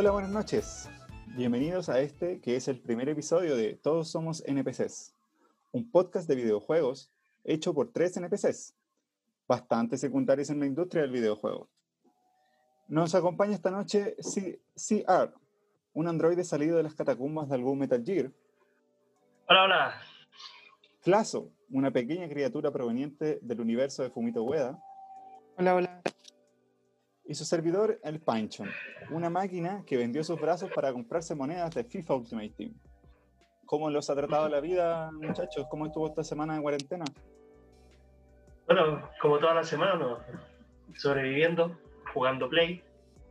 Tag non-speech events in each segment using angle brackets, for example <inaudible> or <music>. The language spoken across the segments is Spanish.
Hola, buenas noches. Bienvenidos a este que es el primer episodio de Todos Somos NPCs, un podcast de videojuegos hecho por tres NPCs, bastante secundarios en la industria del videojuego. Nos acompaña esta noche CR, un androide salido de las catacumbas de algún Metal Gear. Hola, hola. Flaso, una pequeña criatura proveniente del universo de Fumito Ueda. Hola, hola. Y su servidor, el Panchon, una máquina que vendió sus brazos para comprarse monedas de FIFA Ultimate Team. ¿Cómo los ha tratado la vida, muchachos? ¿Cómo estuvo esta semana de cuarentena? Bueno, como toda la semana, ¿no? sobreviviendo, jugando Play,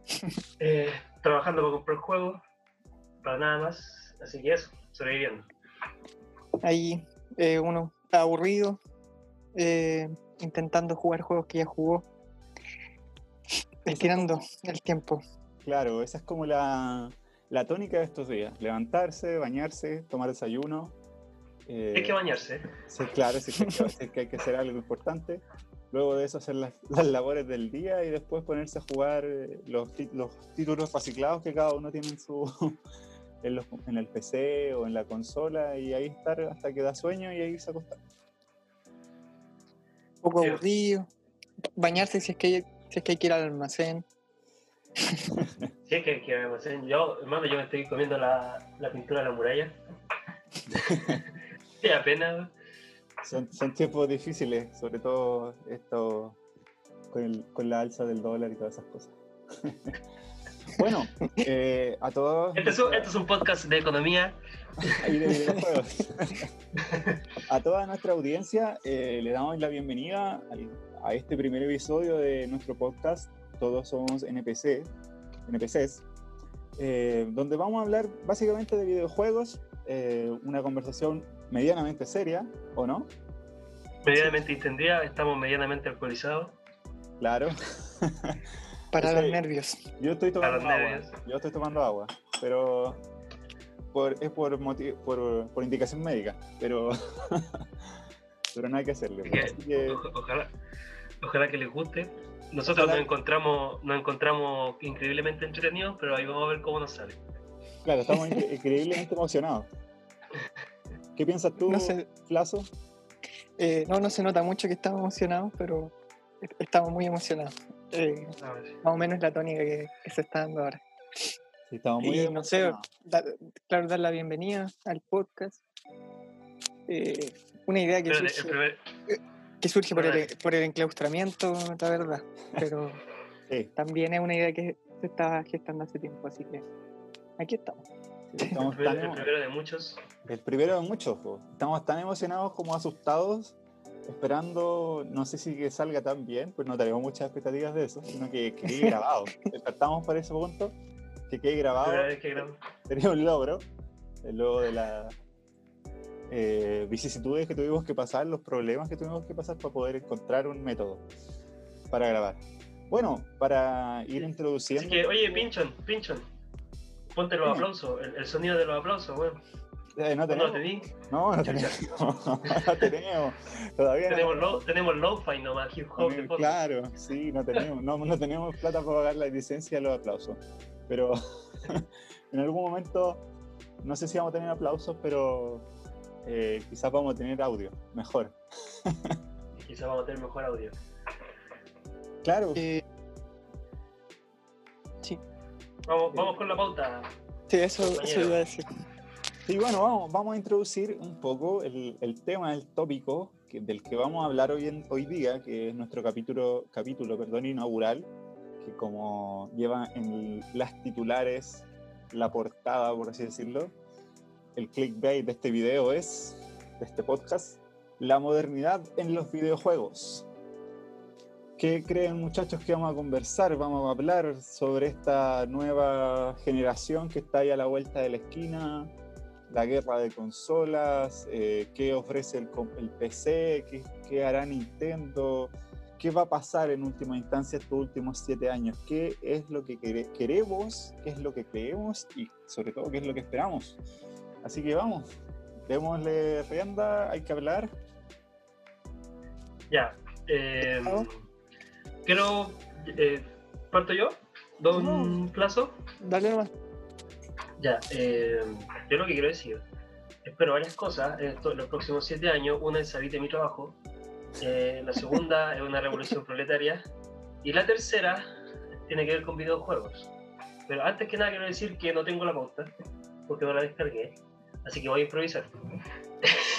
<laughs> eh, trabajando para comprar juegos, para nada más. Así que eso, sobreviviendo. Ahí eh, uno aburrido, eh, intentando jugar juegos que ya jugó, estirando el tiempo. Claro, esa es como la, la tónica de estos días. Levantarse, bañarse, tomar desayuno. eh, Hay que bañarse. Sí, claro, sí, que, sí que hay que hacer algo importante. Luego de eso hacer las, las labores del día y después ponerse a jugar eh, los, los títulos reciclados que cada uno tiene en, su, <laughs> en, los- en el PC o en la consola y ahí estar hasta que da sueño y ahí se acostar. Un poco aburrido. Bañarse si es que, si es que hay que ir al almacén. <laughs> Sí, es que, que me hacen- Yo, hermano, yo me estoy comiendo la, la pintura de la muralla. <laughs> Sí, apenas. Son, son tiempos difíciles, sobre todo esto con, el- con la alza del dólar y todas esas cosas. <laughs> bueno, eh, a todos... Este es, un, este es un podcast de economía. y de videojuegos. a toda nuestra audiencia eh, le damos la bienvenida al- a este primer episodio de nuestro podcast. Todos somos NPC, NPCs, eh, donde vamos a hablar básicamente de videojuegos, eh, una conversación medianamente seria, ¿o no? Medianamente distendida, estamos medianamente alcoholizados. Claro. <laughs> Para los nervios. Yo estoy Para tomando los agua. nervios. Yo estoy tomando agua, pero por- es por, por, por indicación médica, pero <laughs> pero no hay que hacerle. Así que, ojalá, ojalá que les guste. Nosotros Ojalá. nos encontramos, nos encontramos increíblemente entretenidos, pero ahí vamos a ver cómo nos sale. Claro, estamos incre- increíblemente emocionados. ¿Qué piensas tú, No sé. Flazo? Eh, no, no se nota mucho que estamos emocionados, pero est- estamos muy emocionados. Eh, más o menos la tónica que, que se está dando ahora. Sí, estamos muy Y no sé, claro, dar la bienvenida al podcast. Eh, una idea que el primer- que surge por, el, por el enclaustramiento, la verdad. Pero <laughs> Sí, también es una idea que se está gestando hace tiempo, así que aquí estamos. estamos el el primero de muchos. el primero de muchos. po. Estamos tan emocionados como asustados, esperando, no sé si que salga tan bien, pues no tenemos muchas expectativas de eso, sino que quede <laughs> grabado. Estamos por ese punto, que quede grabado. Que sería un logro, el logro de las eh, vicisitudes que tuvimos que pasar, los problemas que tuvimos que pasar para poder encontrar un método para grabar. Bueno, para ir introduciendo... Así que, oye, Pinchon, Pinchon, ponte los aplausos, el, el sonido de los aplausos, weón. Eh, no ¿No tenemos, no, no tenemos, no tenemos, todavía no Tenemos, lo, tenemos lo-fi nomás, hip hop tenemos-. Claro, sí, no tenemos, no, no tenemos plata para pagar la licencia de los aplausos, pero <laughs> en algún momento, no sé si vamos a tener aplausos, pero eh, quizás vamos a tener audio, mejor. <laughs> Quizás vamos a tener mejor audio. Claro, Eh, sí, Vamos, vamos con la pauta. sí, eso, eso iba a decir. Sí, bueno, vamos, vamos a introducir un poco el, el tema, el tópico que- del que vamos a hablar hoy, en- hoy día, que es nuestro capítulo, capítulo perdón, inaugural, que como lleva en las titulares la portada, por así decirlo, el clickbait de este video es, de este podcast, la modernidad en los videojuegos. ¿Qué creen muchachos que vamos a conversar? Vamos a hablar sobre esta nueva generación que está ahí a la vuelta de la esquina, la guerra de consolas, eh, qué ofrece el, el PC, qué, qué hará Nintendo, qué va a pasar en última instancia estos últimos siete años, qué es lo que quere- queremos, qué es lo que creemos y sobre todo qué es lo que esperamos. Así que vamos, démosle rienda, hay que hablar. Ya. Eh, quiero. eh, ¿Parto yo? don Plazo. Dale nomás. Ya, eh, yo lo que quiero decir, espero varias cosas en, los próximos siete años. Una es salir de mi trabajo, eh, la segunda <laughs> es una revolución proletaria y la tercera tiene que ver con videojuegos. Pero antes que nada quiero decir que no tengo la pauta, porque no la descargué, así que voy a improvisar.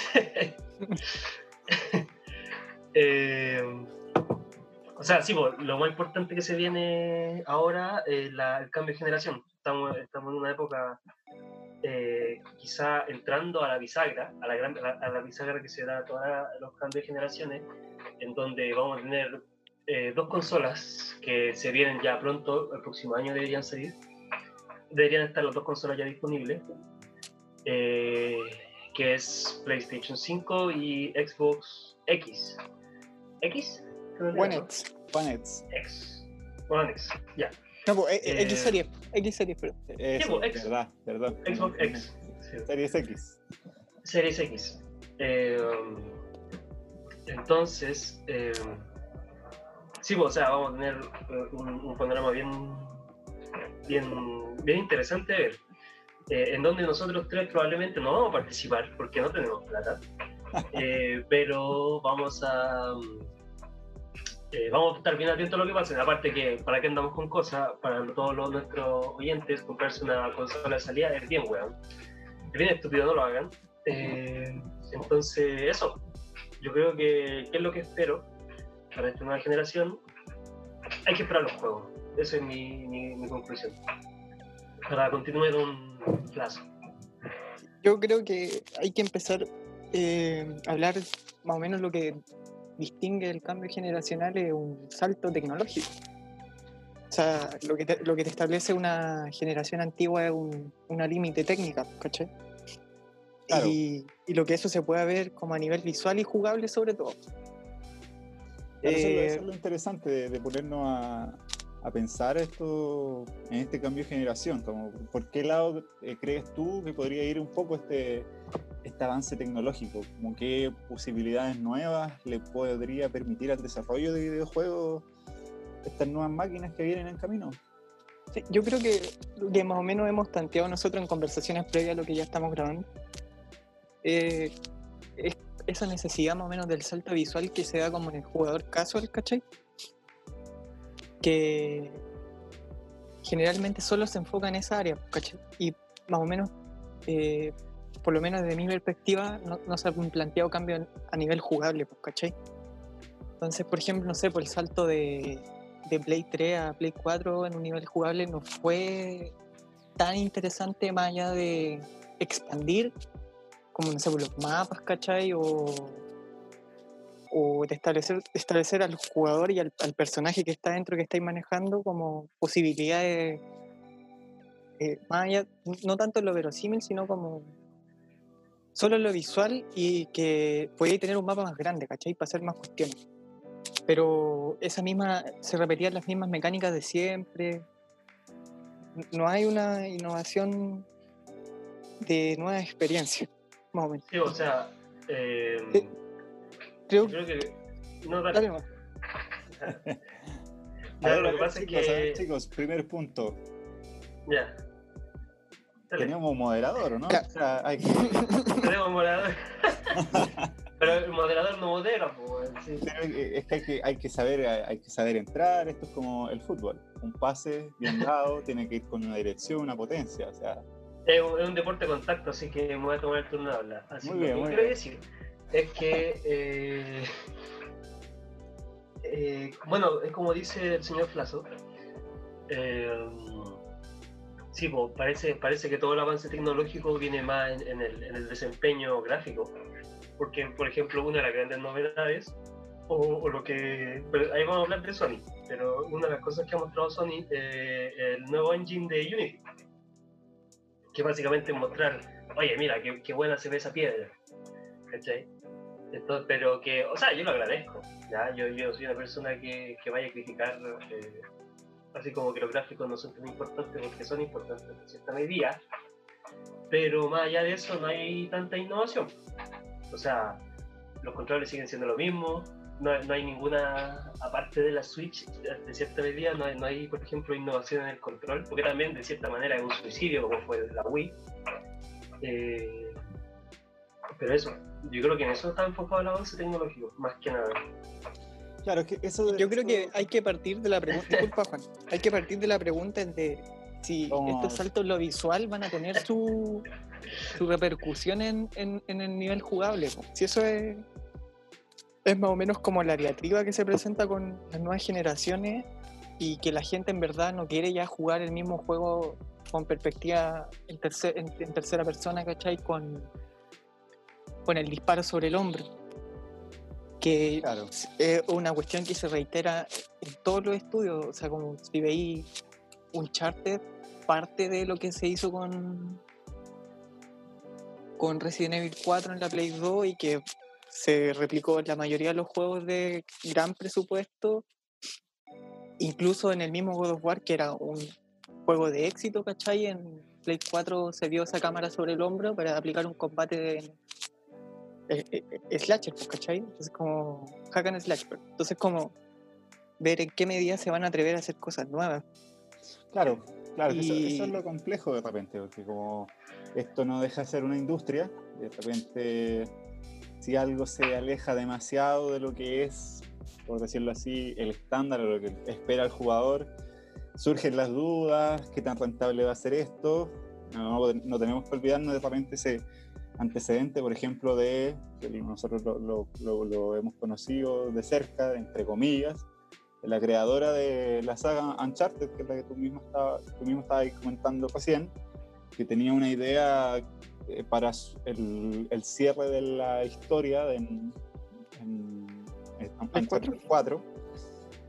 <laughs> Eh, o sea, sí, pues, lo más importante que se viene ahora es la- el cambio de generación. Estamos, estamos en una época eh, quizá entrando a la bisagra, a la, gran, a la, a la bisagra que se da a todos los cambios de generaciones, en donde vamos a tener eh, dos consolas que se vienen ya pronto, el próximo año deberían salir. Deberían estar las dos consolas ya disponibles, eh, que es PlayStation 5 y Xbox X. ¿X? One X. One X. ¿no? X. One X, ya. No, pues, eh, Eh, X series. X series, pero. Eso, X. verdad, verdad. Xbox X. Series X. Series X. Eh, entonces, eh, sí, pues, o sea, vamos a tener un, un panorama bien, bien, bien interesante de ver. Eh, en donde nosotros tres probablemente no vamos a participar porque no tenemos plata, <laughs> eh, pero vamos a eh, vamos a estar bien atentos a lo que pase. Aparte que para qué andamos con cosas, para todos los, nuestros oyentes, comprarse una consola de salida es bien weón. Es bien estúpido, no lo hagan. Eh, entonces, eso. Yo creo que, ¿qué es lo que espero para esta nueva generación? Hay que esperar los juegos. Esa es mi, mi, mi conclusión. Para continuar un plazo. Yo creo que hay que empezar eh, a hablar más o menos lo que distingue el cambio generacional es un salto tecnológico. O sea, lo que te, lo que te establece una generación antigua es un- una límite técnica, ¿cachai? Claro. Y, y lo que eso se puede ver como a nivel visual y jugable sobre todo. Claro, eso, es lo- Eh, eso es lo interesante de, de ponernos a, a pensar esto en este cambio de generación. Como, ¿Por qué lado eh, crees tú que podría ir un poco este, este avance tecnológico? Como ¿Qué posibilidades nuevas le podría permitir al desarrollo de videojuegos estas nuevas máquinas que vienen en camino? Sí, yo creo que, que más o menos hemos tanteado nosotros en conversaciones previas a lo que ya estamos grabando. eh, es esa necesidad más o menos del salto visual que se da como en el jugador casual, ¿cachai? Que generalmente solo se enfoca en esa área, ¿cachai? Y más o menos, eh, por lo menos desde mi perspectiva, no, no se han planteado cambios a nivel jugable, pues, ¿cachai? Entonces, por ejemplo, no sé, por el salto de, de Play 3 a Play 4 en un nivel jugable no fue tan interesante más allá de expandir como no sé, por los mapas, ¿cachai? O, o de establecer, establecer al jugador y al, al personaje que está dentro que estáis manejando como posibilidades eh, más allá, no tanto en lo verosímil, sino como solo en lo visual y que podíais tener un mapa más grande, ¿cachai? Para hacer más cuestiones. Pero esa misma, se repetían las mismas mecánicas de siempre. No hay una innovación de nuevas experiencias, más o menos. Sí, o sea, Eh, Creo creo que. No, dale. Dale Ya, ver, lo que pasa es chicos, a ver, que. chicos, primer punto. Ya. Dale. Tenemos moderador, ¿o no? Ya. O sea, hay que- <laughs> Tenemos moderador. <laughs> Pero el moderador no modera, pues. sí. Pero es que hay que, hay que saber, hay que saber entrar, esto es como el fútbol. Un pase bien dado <laughs> tiene que ir con una dirección, una potencia. O sea, Es un, es un deporte de contacto, así que me voy a tomar el turno de hablar. Así Muy que bien, lo muy que quiero bien. decir es que, eh, eh, bueno, es como dice el señor Flazo, eh, sí, pues, parece, parece que todo el avance tecnológico viene más en, el, desempeño gráfico, porque, por ejemplo, una de las grandes novedades, o, lo que, ahí vamos a hablar de Sony, pero una de las cosas que ha mostrado Sony, eh, el nuevo engine de Unity que básicamente es mostrar, oye, mira, qué, qué buena se ve esa piedra, ¿cachai? Pero que, o sea, yo lo agradezco, ¿ya? Yo, yo soy una persona que, que vaya a criticar, eh, así como que los gráficos no son tan importantes porque son importantes en cierta medida, pero más allá de eso no hay tanta innovación. O sea, los controles siguen siendo lo mismo, no, no, hay ninguna, aparte de la Switch, de cierta medida, no hay, no hay, por ejemplo, innovación en el control, porque también de cierta manera es un suicidio, como fue la Wii. Eh, pero eso, yo creo que en eso está enfocado el avance tecnológico, más que nada. Claro, que eso Yo creo que hay que partir de la pregunta, <laughs> disculpa Juan, hay que partir de la pregunta de si estos saltos en lo visual van a tener su, su repercusión en, en, en el nivel jugable. Si eso es, es más o menos como la diatriba que se presenta con las nuevas generaciones y que la gente en verdad no quiere ya jugar el mismo juego con perspectiva en, tercer, en, tercera persona, ¿cachai? Con, con el disparo sobre el hombro. Que es una cuestión que se reitera en todos los estudios. O sea, como si veis Uncharted, parte de lo que se hizo con, con Resident Evil 4 en la Play 2 y que se replicó en la mayoría de los juegos de gran presupuesto, incluso en el mismo God of War, que era un juego de éxito, ¿cachai? En Play 4 se dio esa cámara sobre el hombro para aplicar un combate eh, eh, eh, slasher, ¿cachai? Entonces como hack and slash. Entonces como ver en qué medida se van a atrever a hacer cosas nuevas. Claro, claro, eso, eso, es lo complejo de repente, porque como esto no deja de ser una industria, de repente si algo se aleja demasiado de lo que es, por decirlo así, el estándar o lo que espera el jugador, surgen las dudas, qué tan rentable va a ser esto. No, no tenemos que olvidarnos de repente ese antecedente, por ejemplo, de que nosotros lo, lo, lo, hemos conocido de cerca, entre comillas, de la creadora de la saga Uncharted, que es la que tú mismo estabas, tú mismo estabas comentando recién, que tenía una idea eh, para el, el, cierre de la historia en, en, en 4.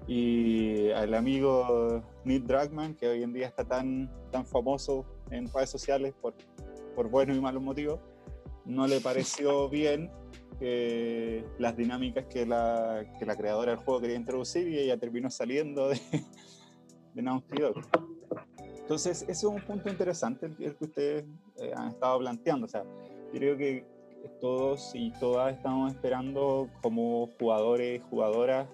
Y al amigo Neil Dragman, que hoy en día está tan, tan famoso en redes sociales por, por buenos y malos motivos, no le pareció bien que las dinámicas que la, que la creadora del juego quería introducir y ella terminó saliendo de, de Naughty Dog. Entonces, ese es un punto interesante el, que ustedes eh, han estado planteando. O sea, creo que todos y todas estamos esperando como jugadores, jugadoras,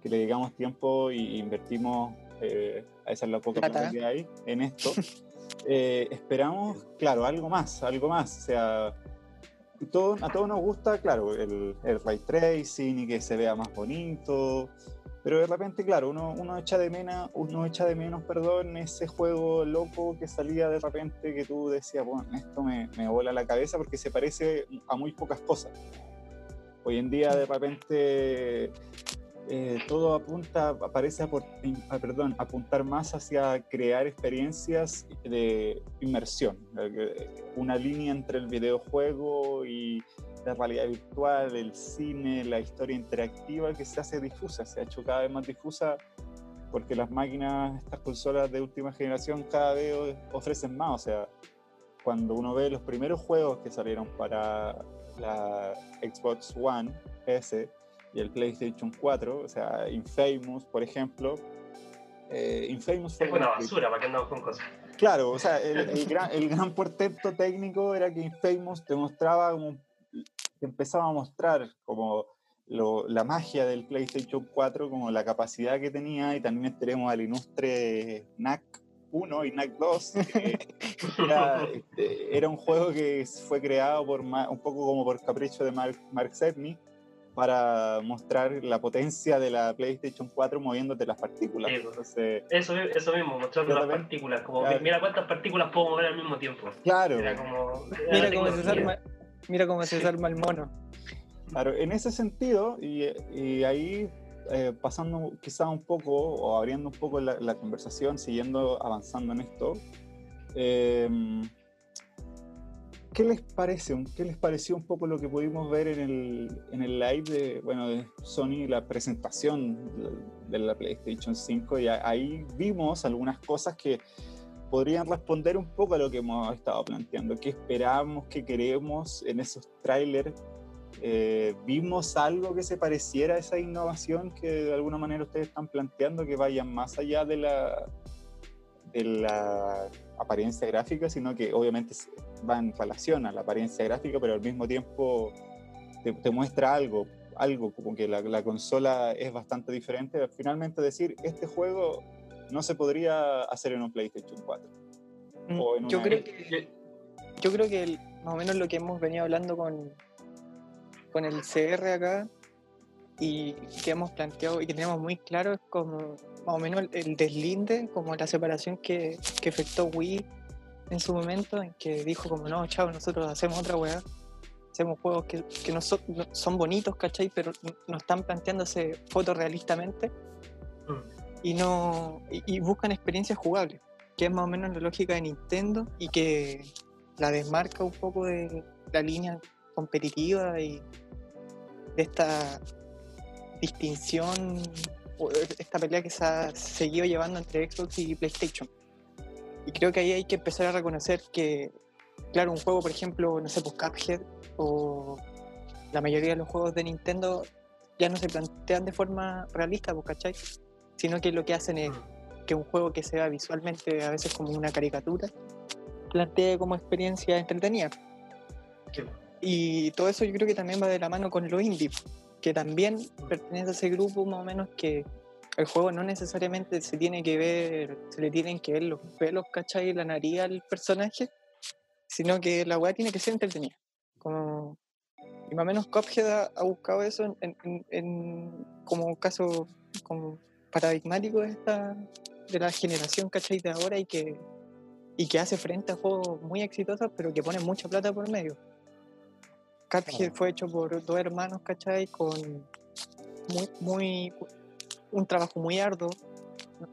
que le digamos tiempo y invertimos, eh, a esa es la poca que hay, en esto. <laughs> Eh, esperamos, claro, algo más, algo más. O sea, todo, a todos nos gusta, claro, el, el ray tracing y que se vea más bonito, pero de repente, claro, uno, uno, echa de menos, uno echa de menos, perdón, ese juego loco que salía de repente que tú decías, bueno, esto me, me vola la cabeza porque se parece a muy pocas cosas. Hoy en día de repente eh, todo apunta, parece a, perdón, apuntar más hacia crear experiencias de inmersión, una línea entre el videojuego y la realidad virtual, el cine, la historia interactiva que se hace difusa, se ha hecho cada vez más difusa porque las máquinas, estas consolas de última generación cada vez ofrecen más, o sea, cuando uno ve los primeros juegos que salieron para la Xbox One S y el PlayStation 4, o sea, Infamous, por ejemplo, eh, Infamous fue... una basura, ¿para qué andamos con cosas? Claro, o sea, el, <laughs> el, gran, el gran portento técnico era que Infamous te mostraba como empezaba a mostrar como lo, la magia del PlayStation 4, como la capacidad que tenía, y también tenemos al ilustre NAC 1 y NAC 2, que <laughs> era, este, era, un juego que fue creado por un poco como por capricho de Mark, Mark Cerny, para mostrar la potencia de la PlayStation 4 moviéndote las partículas. Entonces, eso, eso mismo, mostrando las partículas. Como, mira cuántas partículas puedo mover al mismo tiempo. Claro. Era como, mira cómo se desarma, Mira cómo se desarma el mono. Claro, en ese sentido, y, y ahí eh, pasando quizá un poco o abriendo un poco la, la conversación, siguiendo avanzando en esto, eh, ¿qué les parece? ¿Qué les pareció un poco lo que pudimos ver en el, en el live de, bueno, de Sony, la presentación de la PlayStation 5? Y ahí vimos algunas cosas que podrían responder un poco a lo que hemos estado planteando. ¿Qué esperamos, qué queremos en esos trailers? Eh, ¿Vimos algo que se pareciera a esa innovación que de alguna manera ustedes están planteando, que vayan más allá de la, de la apariencia gráfica, sino que obviamente va en relación a la apariencia gráfica, pero al mismo tiempo te, te muestra algo, algo, como que la, la consola es bastante diferente, finalmente decir, este juego no se podría hacer en un PlayStation 4. Mm, O en Yo creo que, yo creo que el- más o menos lo que hemos venido hablando con, con el CR acá y que hemos planteado y que tenemos muy claro es como más o menos el, deslinde, como la separación que, que efectuó Wii en su momento, en que dijo como no, chao, nosotros hacemos otra weá, hacemos juegos que, que no, son, no- son bonitos, ¿cachai? Pero no- están planteándose fotorrealistamente Mm. y no y, y buscan experiencias jugables, que es más o menos la lógica de Nintendo y que la desmarca un poco de la línea competitiva y de esta distinción esta pelea que se ha seguido llevando entre Xbox y PlayStation. Y creo que ahí hay que empezar a reconocer que, claro, un juego, por ejemplo, no sé, pues Cuphead o la mayoría de los juegos de Nintendo ya no se plantean de forma realista, pues, ¿cachai? Sino que lo que hacen es Mm. que un juego que se vea visualmente a veces como una caricatura, plantee como experiencia entretenida. Sí. Y todo eso yo creo que también va de la mano con los indie, que también pertenece a ese grupo más o menos que el juego no necesariamente se tiene que ver, se le tienen que ver los pelos, ¿cachai? La nariz al personaje, sino que la weá tiene que ser entretenida. Como, y más o menos Cuphead ha, buscado eso en- como un caso como paradigmático de esta de la generación, ¿cachai? De ahora y que, y que hace frente a juegos muy exitosos, pero que ponen mucha plata por medio. Cuphead fue hecho por dos hermanos, ¿cachai? Con muy, muy, un trabajo muy arduo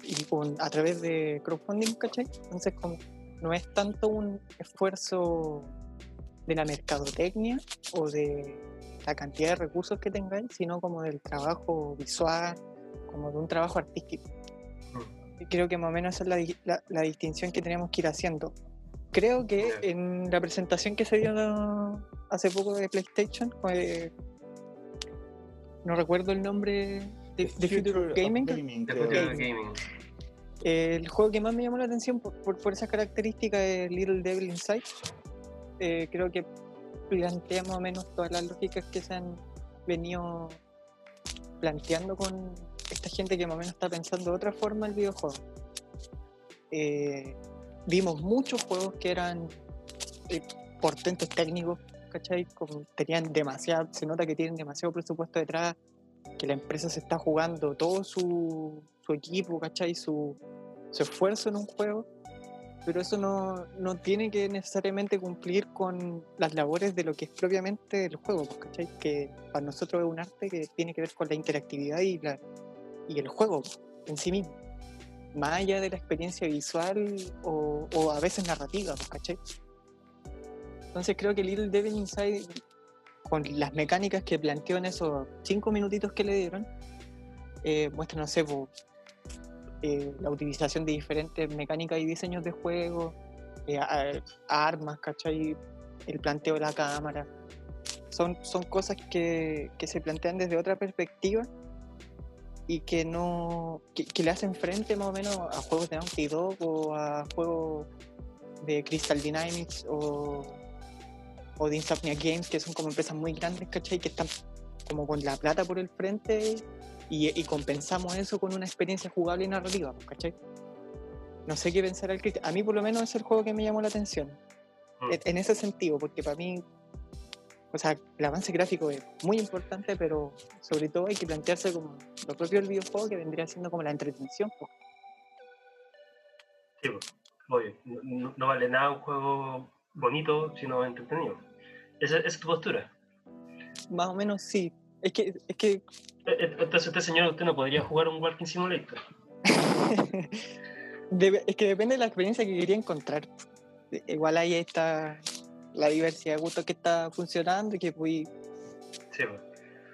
y con, a través de crowdfunding, ¿cachai? Entonces, como, no es tanto un esfuerzo de la mercadotecnia o de la cantidad de recursos que tengáis, sino como del trabajo visual, como de un trabajo artístico. Y creo que más o menos esa es la, la- la distinción que tenemos que ir haciendo. Creo que en la presentación que se dio hace poco de PlayStation, eh, no recuerdo el nombre de, de Future of Gaming, De creo. Future Gaming. Gaming. el juego que más me llamó la atención por, por, por esas características es Little Devil Inside. Eh, creo que plantea más o menos todas las lógicas que se han venido planteando con esta gente que más o menos está pensando de otra forma el videojuego. Eh, vimos muchos juegos que eran eh, portentos técnicos, ¿cachai? Como tenían demasiado, se nota que tienen demasiado presupuesto detrás, que la empresa se está jugando todo su, equipo, ¿cachai? Su, esfuerzo en un juego, pero eso no, no tiene que necesariamente cumplir con las labores de lo que es propiamente el juego, ¿cachai? Que para nosotros es un arte que tiene que ver con la interactividad y, la, y el juego en sí mismo. Más allá de la experiencia visual o, o a veces narrativa, pues, ¿cachai? Entonces creo que Little Devil Inside, con las mecánicas que planteó en esos cinco minutitos que le dieron, eh, muestra, no sé, po, eh, la utilización de diferentes mecánicas y diseños de juego, eh, a- armas, ¿cachai? El planteo de la cámara. Son, son cosas que, que se plantean desde otra perspectiva y que no que, que le hacen frente más o menos a juegos de Naughty Dog o a juegos de Crystal Dynamics o, o de Insomnia Games que son como empresas muy grandes, ¿cachai? Que están como con la plata por el frente y, y compensamos eso con una experiencia jugable y narrativa, pues, ¿cachai? No sé qué pensar al Cristian. A mí por lo menos es el juego que me llamó la atención. Mm. En, en ese sentido, porque para mí, o sea, el avance gráfico es muy importante, pero sobre todo hay que plantearse como lo propio del videojuego que vendría siendo como la entretención. pues. Sí, pues, obvio. No, no- no vale nada un juego bonito, sino entretenido. Esa, es tu postura. Más o menos sí. Es que, es que E- e- Entonces, usted, señor, usted no podría jugar un Walking Simulator. <laughs> Debe- es que depende de la experiencia que quería encontrar. Igual ahí está la diversidad de gustos que está funcionando y que fui Sí,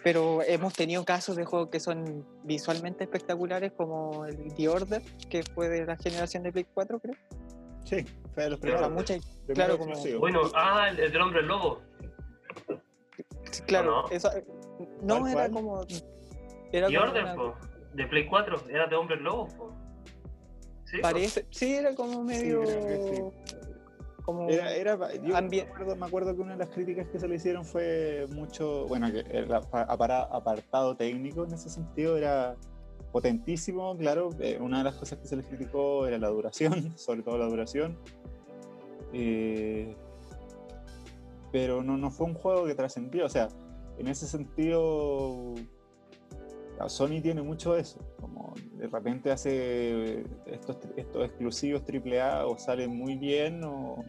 pero hemos tenido casos de juegos que son visualmente espectaculares como el The Order que fue de la generación de Play 4 creo Sí, fue de los Pero O sea, primeros. claro, como-. Bueno, ah, el, el del hombre lobo. claro no? eso no ¿Cuál, era cuál? como era The como Order, una- po, de Play 4, era de hombre lobo. po. Sí, po. parece sí era como medio creo que como Era, era, yo Ambien- me, acuerdo, me acuerdo que una de las críticas que se le hicieron fue mucho, bueno, que el apartado técnico en ese sentido era potentísimo, claro. eh, una de las cosas que se les criticó era la duración, <laughs> sobre todo la duración. Eh, pero no, no fue un juego que trascendió, o sea, en ese sentido, Sony tiene mucho de eso, como de repente hace estos, estos exclusivos AAA o salen muy bien o,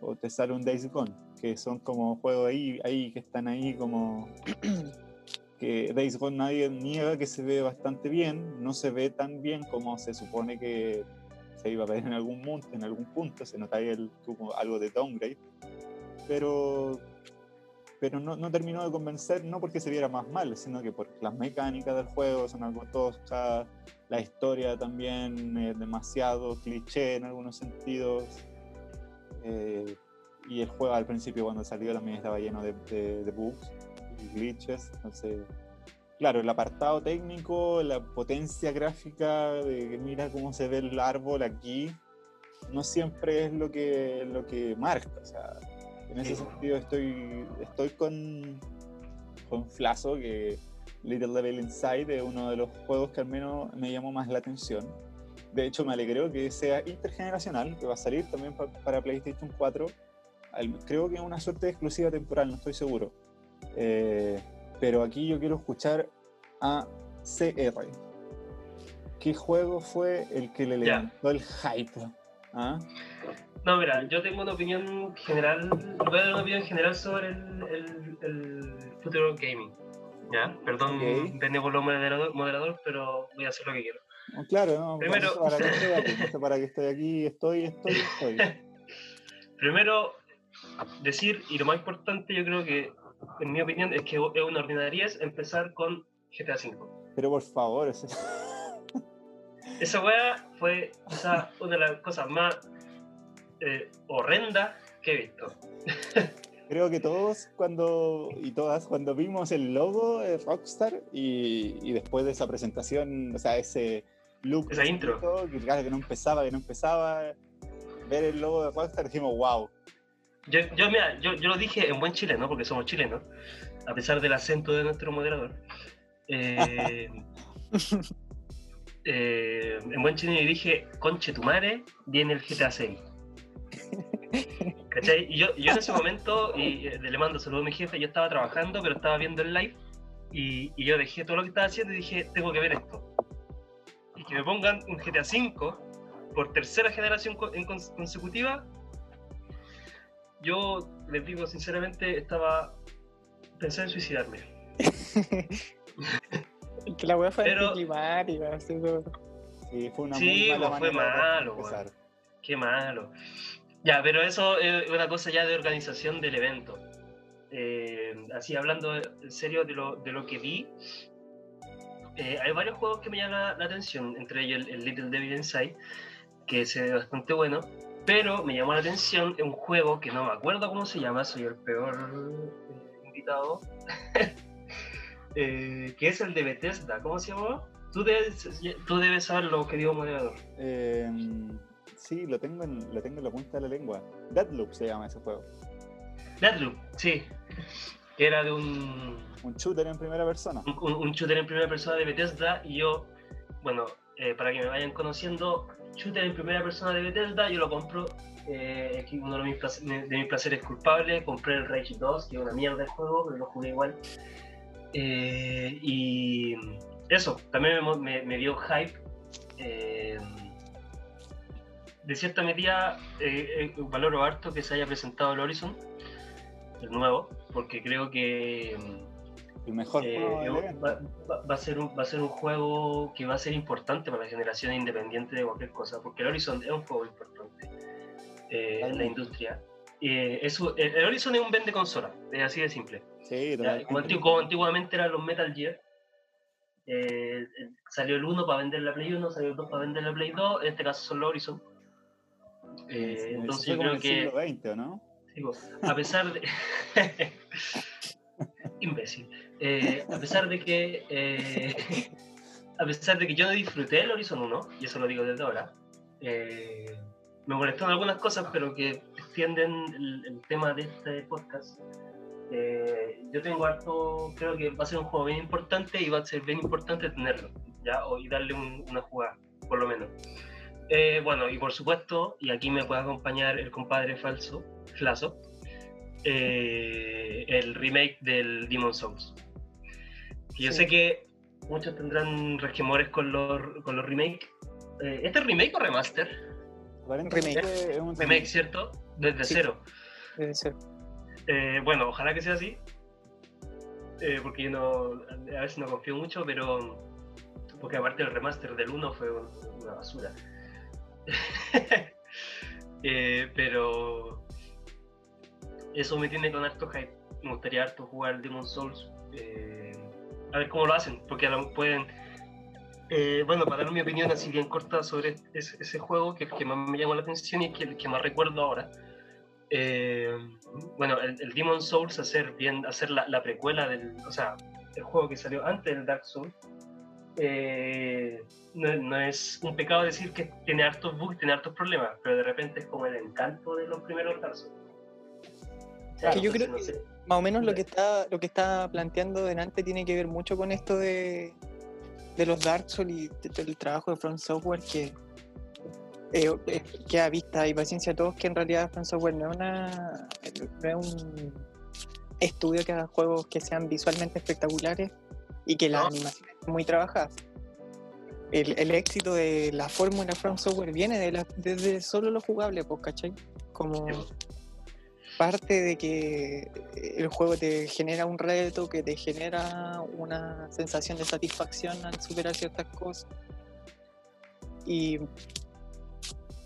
o te sale un Days Gone, que son como juegos ahí, ahí que están ahí como <clears throat> que Days Gone nadie niega que se ve bastante bien, no se ve tan bien como se supone que se iba a ver en algún punto, en algún punto se nota ahí el, como algo de downgrade, pero pero no, no terminó de convencer, no porque se viera más mal, sino que porque las mecánicas del juego son algo toscas, la historia también es demasiado cliché en algunos sentidos, eh, y el juego al principio cuando salió también estaba lleno de, de- de bugs y glitches, entonces, claro, el apartado técnico, la potencia gráfica, de mira cómo se ve el árbol aquí, no siempre es lo que, lo que marca, o sea, en ese sentido estoy, estoy con, con Flazo, que Little Level Inside es uno de los juegos que al menos me llamó más la atención. De hecho, me alegró que sea intergeneracional, que va a salir también pa- para PlayStation 4. Al- creo que es una suerte de exclusiva temporal, no estoy seguro. Eh, pero aquí yo quiero escuchar a CR. ¿Qué juego fue el que le levantó el hype? ¿Ah? No, mira, yo tengo una opinión general, voy a dar una opinión general sobre el, el, el futuro gaming. ¿Ya? Perdón, Ok. benévolo moderador, moderador, pero voy a hacer lo que quiero. Oh, Claro, no, Primero- para qué estoy aquí, sé para qué estoy aquí, estoy, estoy, estoy. <laughs> Primero, decir, y lo más importante yo creo que, en mi opinión, es que es una ordinariez empezar con GTA V. Pero por favor, ese- Esa weá fue quizá una de las cosas más eh, horrendas que he visto. <laughs> creo que todos cuando y todas cuando vimos el logo de Rockstar y, y después de esa presentación, o sea, ese look, Esa intro. que que no empezaba, que no empezaba, ver el logo de Rockstar dijimos, wow. Yo, yo, mira, yo, yo lo dije en buen chileno, porque somos chilenos, a pesar del acento de nuestro moderador. Eh, <laughs> eh, en buen chileno yo dije, conche tu madre, viene el GTA 6. ¿Cachai? Y yo, yo en ese momento, y eh, le mando saludos a mi jefe, yo estaba trabajando, pero estaba viendo el live, y, y yo dejé todo lo que estaba haciendo y dije, tengo que ver esto. Y que me pongan un GTA 5 por tercera generación en cons- consecutiva, yo les digo sinceramente, estaba pensé en suicidarme. <laughs> que la weá fue Pero- anticlimática. Sí, fue una Sí, muy mala pues, fue manera de malo, empezar. Qué malo. Ya, pero eso es una cosa ya de organización del evento. Eh, así hablando en serio de lo, de lo que vi, eh, hay varios juegos que me llaman la, la atención, entre ellos el, el Little Devil Inside, que se ve bastante bueno, pero me llamó la atención un juego que no me acuerdo cómo se llama, soy el peor eh, invitado, <laughs> eh, que es el de Bethesda, ¿cómo se llama? Tú debes, tú debes saber lo que digo moderador. Eh, sí, lo tengo, en, lo tengo en la punta de la lengua. Deadloop se llama ese juego. Deadloop, sí. Que era de un, Un shooter en primera persona. un, un shooter en primera persona de Bethesda y yo, bueno, eh, para que me vayan conociendo, shooter en primera persona de Bethesda, yo lo compro. eh, es uno de mis, placer- de mis placeres culpables, compré el Rage 2, que es una mierda de juego, pero lo jugué igual. Eh, y eso, también me, me- me dio hype. eh, de cierta medida, eh, eh, valoro harto que se haya presentado el Horizon, el nuevo, porque creo que El mejor eh, del va, va- va a ser un, va a ser un juego que va a ser importante para la generación independiente de cualquier cosa, porque el Horizon es un juego importante eh, en la industria. Eh, es el, Horizon es un vende consola, es así de simple. Sí, Ya, como, como antiguamente eran los Metal Gear, eh, eh, salió el 1 para vender la Play 1, salió el 2 para vender la Play 2, en este caso son los Horizon. Eh, Sí, entonces yo creo el que... siglo XX, ¿o ¿no? Digo, a pesar de. <laughs> Imbécil. Eh, a pesar de que. eh, <laughs> a pesar de que yo no disfruté el Horizon 1, y eso lo digo desde ahora, eh, me molestaron algunas cosas, pero que extienden el, el tema de este podcast, eh, yo tengo harto, creo que va a ser un juego bien importante y va a ser bien importante tenerlo, ¿ya? O, y darle un- una jugada, por lo menos. Eh, bueno, y por supuesto, y aquí me puede acompañar el compadre falso, Flaso, eh, el remake del Demon Souls. Y yo Sí. sé que muchos tendrán resquemores con los, con los remakes. Eh, ¿Este es remake o remaster? Remake. es un Remake, ¿cierto? Desde Sí. cero. Debe ser. Eh, bueno, ojalá que sea así. Eh, porque yo no, a veces no confío mucho, pero. Porque aparte el remaster del 1 fue un- una basura. <laughs> Eh, pero. Eso me tiene con harto hype. Me gustaría harto jugar Demon Souls. eh, a ver cómo lo hacen, porque a lo pueden. Eh, bueno, para dar mi opinión así bien corta sobre ese, ese juego que, que más me llamó la atención y que, que más recuerdo ahora. Eh, bueno, el, el Demon Souls, hacer bien, hacer la, la precuela del, o sea, el juego que salió antes del Dark Souls, eh, no, no es un pecado decir que tiene hartos bugs, tiene hartos problemas, pero de repente es como el encanto de los primeros Dark Souls. O sea, Que yo creo no que- sé. Más o menos lo que está, lo que está planteando delante tiene que ver mucho con esto de, de los Dark Souls y de- del trabajo de Front Software que eh, eh, que a vista y paciencia a todos que en realidad Front Software no es, una, no es un estudio que haga juegos que sean visualmente espectaculares y que las No. animaciones estén muy trabajadas. El, el éxito de la fórmula Front Software viene de la- desde solo lo jugable, pues, ¿cachai? Como parte de que el juego te genera un reto, que te genera una sensación de satisfacción al superar ciertas cosas. Y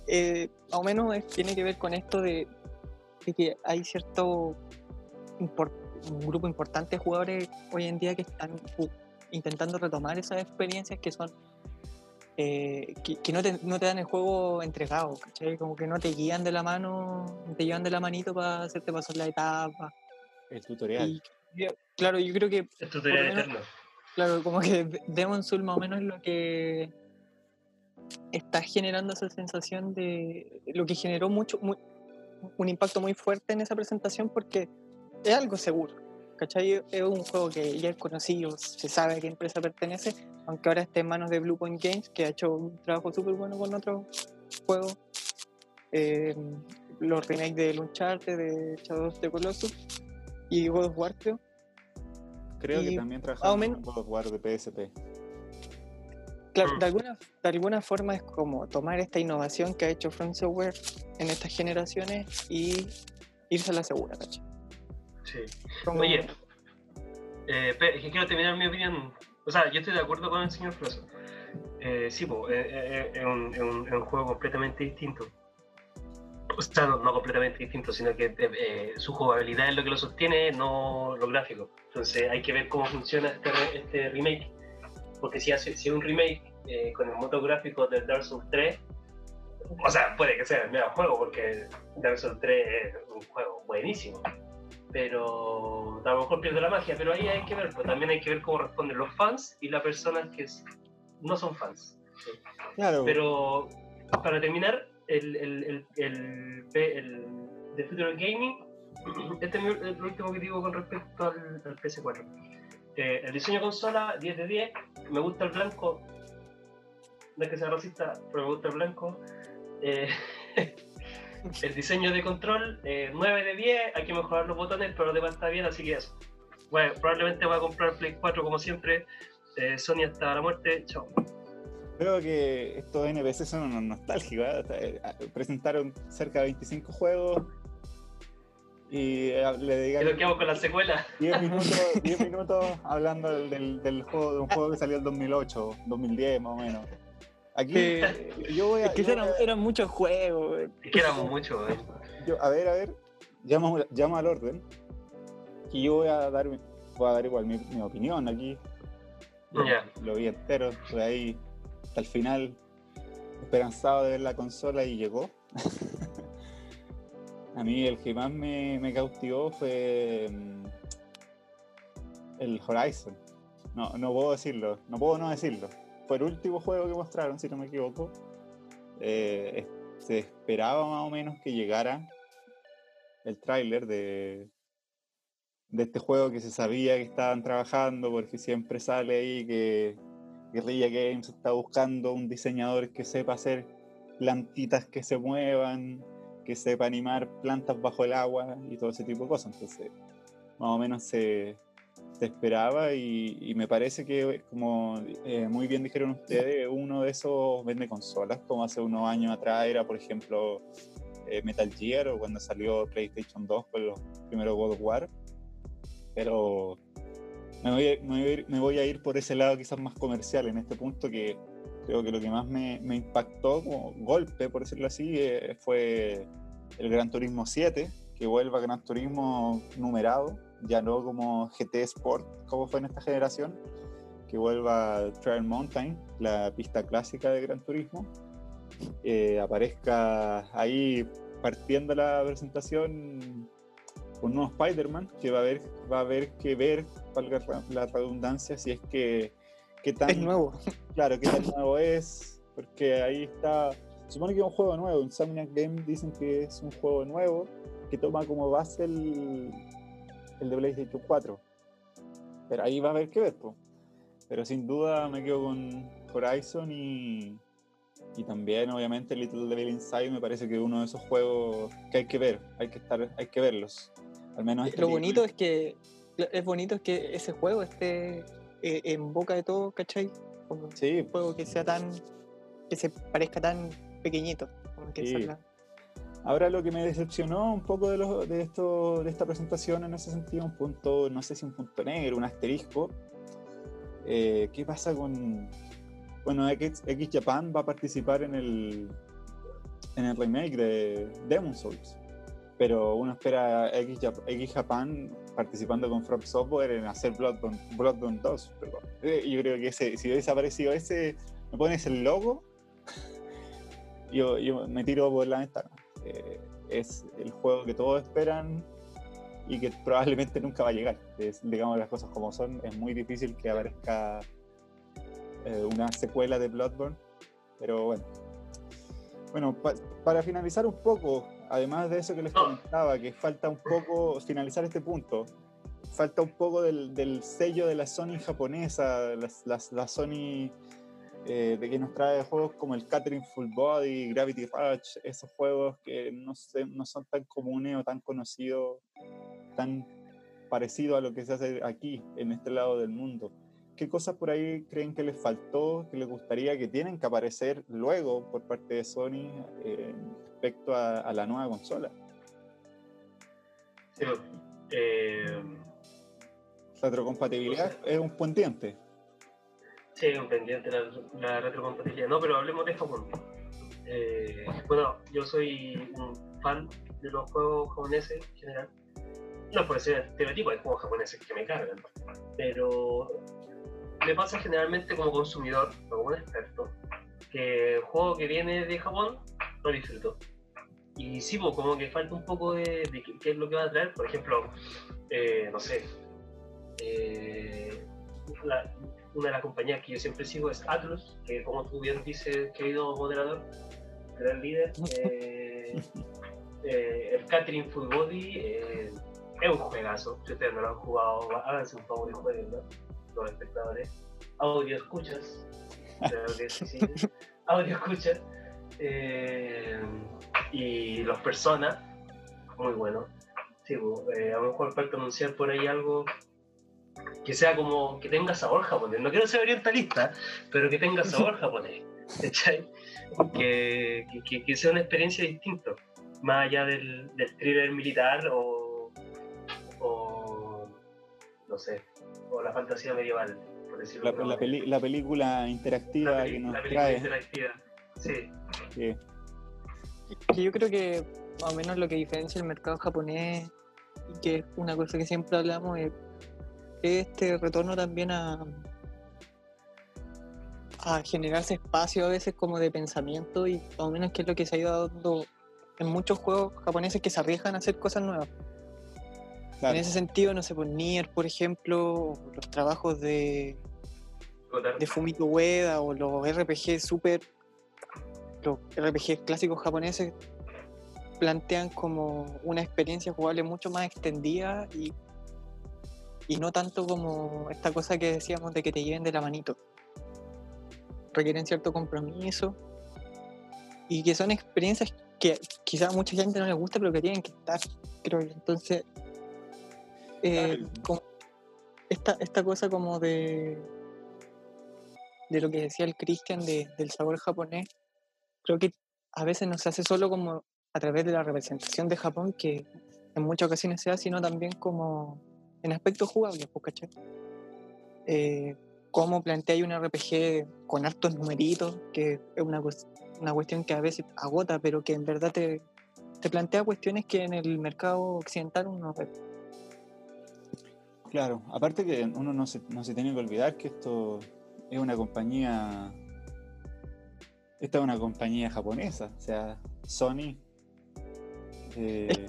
eh, más o menos tiene que ver con esto de, que hay cierto un grupo importante de jugadores hoy en día que están intentando retomar esas experiencias que son eh, que, que no, te, no te dan el juego entregado, ¿cachai? Como que no te guían de la mano, no te llevan de la manito para hacerte pasar la etapa. el tutorial. Y claro, yo creo que, Es tutorial menos- eterno. claro, como que Demon Soul más o menos es lo que está generando esa sensación de lo que generó mucho, mu- un impacto muy fuerte en esa presentación porque es algo seguro. ¿Cachai? Es un juego que ya es conocido, se sabe a qué empresa pertenece, aunque ahora esté en manos de Bluepoint Games, que ha hecho un trabajo súper bueno con otros juegos. Eh, los remakes de Uncharted, de Shadow of the Colossus y God of War, creo. Creo que también trabajaron en God of War de PSP. Claro, Mm. de alguna, de alguna forma es como tomar esta innovación que ha hecho Front Software en estas generaciones y irse a la segura, ¿cachai? Sí. Como- Oye, eh, pe- es que quiero terminar mi opinión. O sea, yo estoy de acuerdo con el señor Flaso. Eh, sí, eh, eh, es, un, juego completamente distinto. O sea, no, no completamente distinto, sino que eh, su jugabilidad es lo que lo sostiene, no lo gráfico. Entonces hay que ver cómo funciona este, este remake. Porque si hace si un remake con el modo gráfico del Dark Souls 3, o sea, puede que sea el mismo juego, porque Dark Souls 3 es un juego buenísimo pero a lo mejor pierde la magia, pero ahí hay que ver, pues también hay que ver cómo responden los fans y las personas que no son fans. Claro, Pero para terminar, el, el, el, el, el The Future Gaming, <clears throat> este es lo último que digo con respecto al, al PS4. Eh, el diseño de consola, 10 de 10, me gusta el blanco, no es que sea racista, pero me gusta el blanco. Eh, <laughs> <laughs> el diseño de control, eh, 9 de 10, hay que mejorar los botones, pero lo demás está bien, así que eso. Bueno, probablemente voy a comprar Play 4 como siempre. Eh, Sony hasta la muerte, chao. creo que estos NPC son nostálgicos. ¿eh? Eh, presentaron cerca de 25 juegos y eh, le ¿Qué es lo que dedicaron hago con la secuela? 10 <laughs> minutos, 10 minutos hablando del, del- del juego, de un juego que salió en 2008, 2010 más o menos. Aquí yo voy a, Es que yo eran, voy a- eran muchos juegos. Es que éramos mucho, yo- a ver, a ver, llamo, llamo al orden. Y yo voy a dar, mi- voy a dar igual mi, mi opinión aquí. Ya. Lo vi entero, estuve ahí hasta el final, esperanzado de ver la consola y llegó. <laughs> a mí el que más me, me cautivó fue mm, el Horizon. No, no puedo decirlo, no puedo no decirlo. Fue el último juego que mostraron, si no me equivoco. Eh, se esperaba más o menos que llegara el tráiler de, de este juego que se sabía que estaban trabajando, porque siempre sale ahí que Guerrilla Games está buscando un diseñador que sepa hacer plantitas que se muevan, que sepa animar plantas bajo el agua y todo ese tipo de cosas. Entonces, más o menos se, se esperaba y, me parece que, como eh, muy bien dijeron ustedes, uno de esos vende consolas, como hace unos años atrás era, por ejemplo, eh, Metal Gear o cuando salió PlayStation 2 con los primeros God of War. Pero me voy, a, me, voy a ir, por ese lado quizás más comercial en este punto que creo que lo que más me, me impactó como golpe, por decirlo así, eh, fue el Gran Turismo 7, que vuelva a Gran Turismo numerado, ya no como GT Sport, como fue en esta generación, que vuelva Trail Mountain, la pista clásica de Gran Turismo, eh, aparezca ahí partiendo la presentación un nuevo Spider-Man que va a haber va a haber que ver valga la redundancia si es que qué tan es nuevo. claro qué tan nuevo es porque ahí está supone que es un juego nuevo Insomniac Game dicen que es un juego nuevo que toma como base el el de PlayStation 4 pero ahí va a haber que ver pero sin duda me quedo con Horizon y y también obviamente Little Devil Inside me parece que es uno de esos juegos que hay que ver, hay que estar, hay que verlos. Al menos lo bonito es que es bonito es que ese juego esté eh, en boca de todo, ¿cachai? sí. Un juego que sea tan que se parezca tan pequeñito. Ahora lo que me decepcionó un poco de, de, esto, de esta presentación en ese sentido, un punto, no sé si un punto negro, un asterisco. Eh, ¿Qué pasa con, bueno, X, Japan va a participar en el, en el remake de Demon Souls. Pero uno espera X, Japan participando con From Software en hacer Bloodborne, Bloodborne 2. Pero, eh, yo creo que ese, si hubiese ese, me pones el logo, <laughs> yo, yo me tiro por la ventana. Eh, es el juego que todos esperan y que probablemente nunca va a llegar. digamos las cosas como son, es muy difícil que aparezca eh, una secuela de Bloodborne, pero bueno. Bueno, para finalizar un poco, además de eso que les comentaba, que falta un poco finalizar este punto, falta un poco del, sello de la Sony japonesa, la, Sony eh, de que nos trae juegos como el Catering Full Body, Gravity Rush, esos juegos que no, no son tan comunes o tan conocidos, tan parecidos a lo que se hace aquí, en este lado del mundo. ¿qué cosas por ahí creen que les faltó, que les gustaría que tienen que aparecer luego por parte de Sony eh, respecto a, la nueva consola? Sí, eh, retrocompatibilidad es un pendiente. Sí, un pendiente la, retrocompatibilidad. No, pero hablemos de Japón. Eh, bueno, yo soy un fan de los juegos japoneses en general. No por ser estereotipo, hay juegos japoneses que me cargan. Pero me pasa generalmente como consumidor, no como un experto, que el juego que viene de Japón lo disfruto. Y sí, pues, como que falta un poco de, qué, es lo que va a traer. Por ejemplo, eh, no sé, eh, una de las compañías que yo siempre sigo es Atlus, que como tú bien dices, querido moderador, gran líder. <laughs> Eh, el Catering Full Body es un juegazo. Si ustedes no lo han jugado, háganse un favor y jueguenlo los espectadores, audio escuchas, <laughs> audio escuchas, eh, y los personas, muy bueno. Sí, eh, a lo mejor falta anunciar por ahí algo que sea como que tenga sabor japonés. No quiero ser orientalista, pero que tenga sabor <laughs> japonés. Que, que, que, sea una experiencia distinta, más allá del, del thriller militar o, o no sé, o la fantasía medieval, por decirlo la, la, la película interactiva que nos trae. Interactiva. Sí. sí. Que yo creo que más o menos lo que diferencia el mercado japonés, y que es una cosa que siempre hablamos, es este retorno también a, a generarse espacio a veces como de pensamiento y más o menos que es lo que se ha ido dando en muchos juegos japoneses que se arriesgan a hacer cosas nuevas. En ese sentido, no sé, por pues, Nier, por ejemplo, los trabajos de, de Fumito Ueda o los RPG super, los RPG clásicos japoneses, plantean como una experiencia jugable mucho más extendida y, y no tanto como esta cosa que decíamos de que te lleven de la manito. Requieren cierto compromiso y que son experiencias que quizás a mucha gente no les gusta, pero que tienen que estar, creo yo. Entonces, eh, como esta, esta cosa como de de lo que decía el Christian de- del sabor japonés, creo que a veces no se hace solo como a través de la representación de Japón, que en muchas ocasiones se da, sino también como en aspectos jugables, pues, ¿cachai? Eh, cómo plantea un RPG con hartos numeritos, que es una, una cuestión que a veces agota, pero que en verdad te, te plantea cuestiones que en el mercado occidental uno ve. Claro, aparte que uno no se, no se tiene que olvidar que esto es una compañía. Esta es una compañía japonesa, o sea, Sony. eh,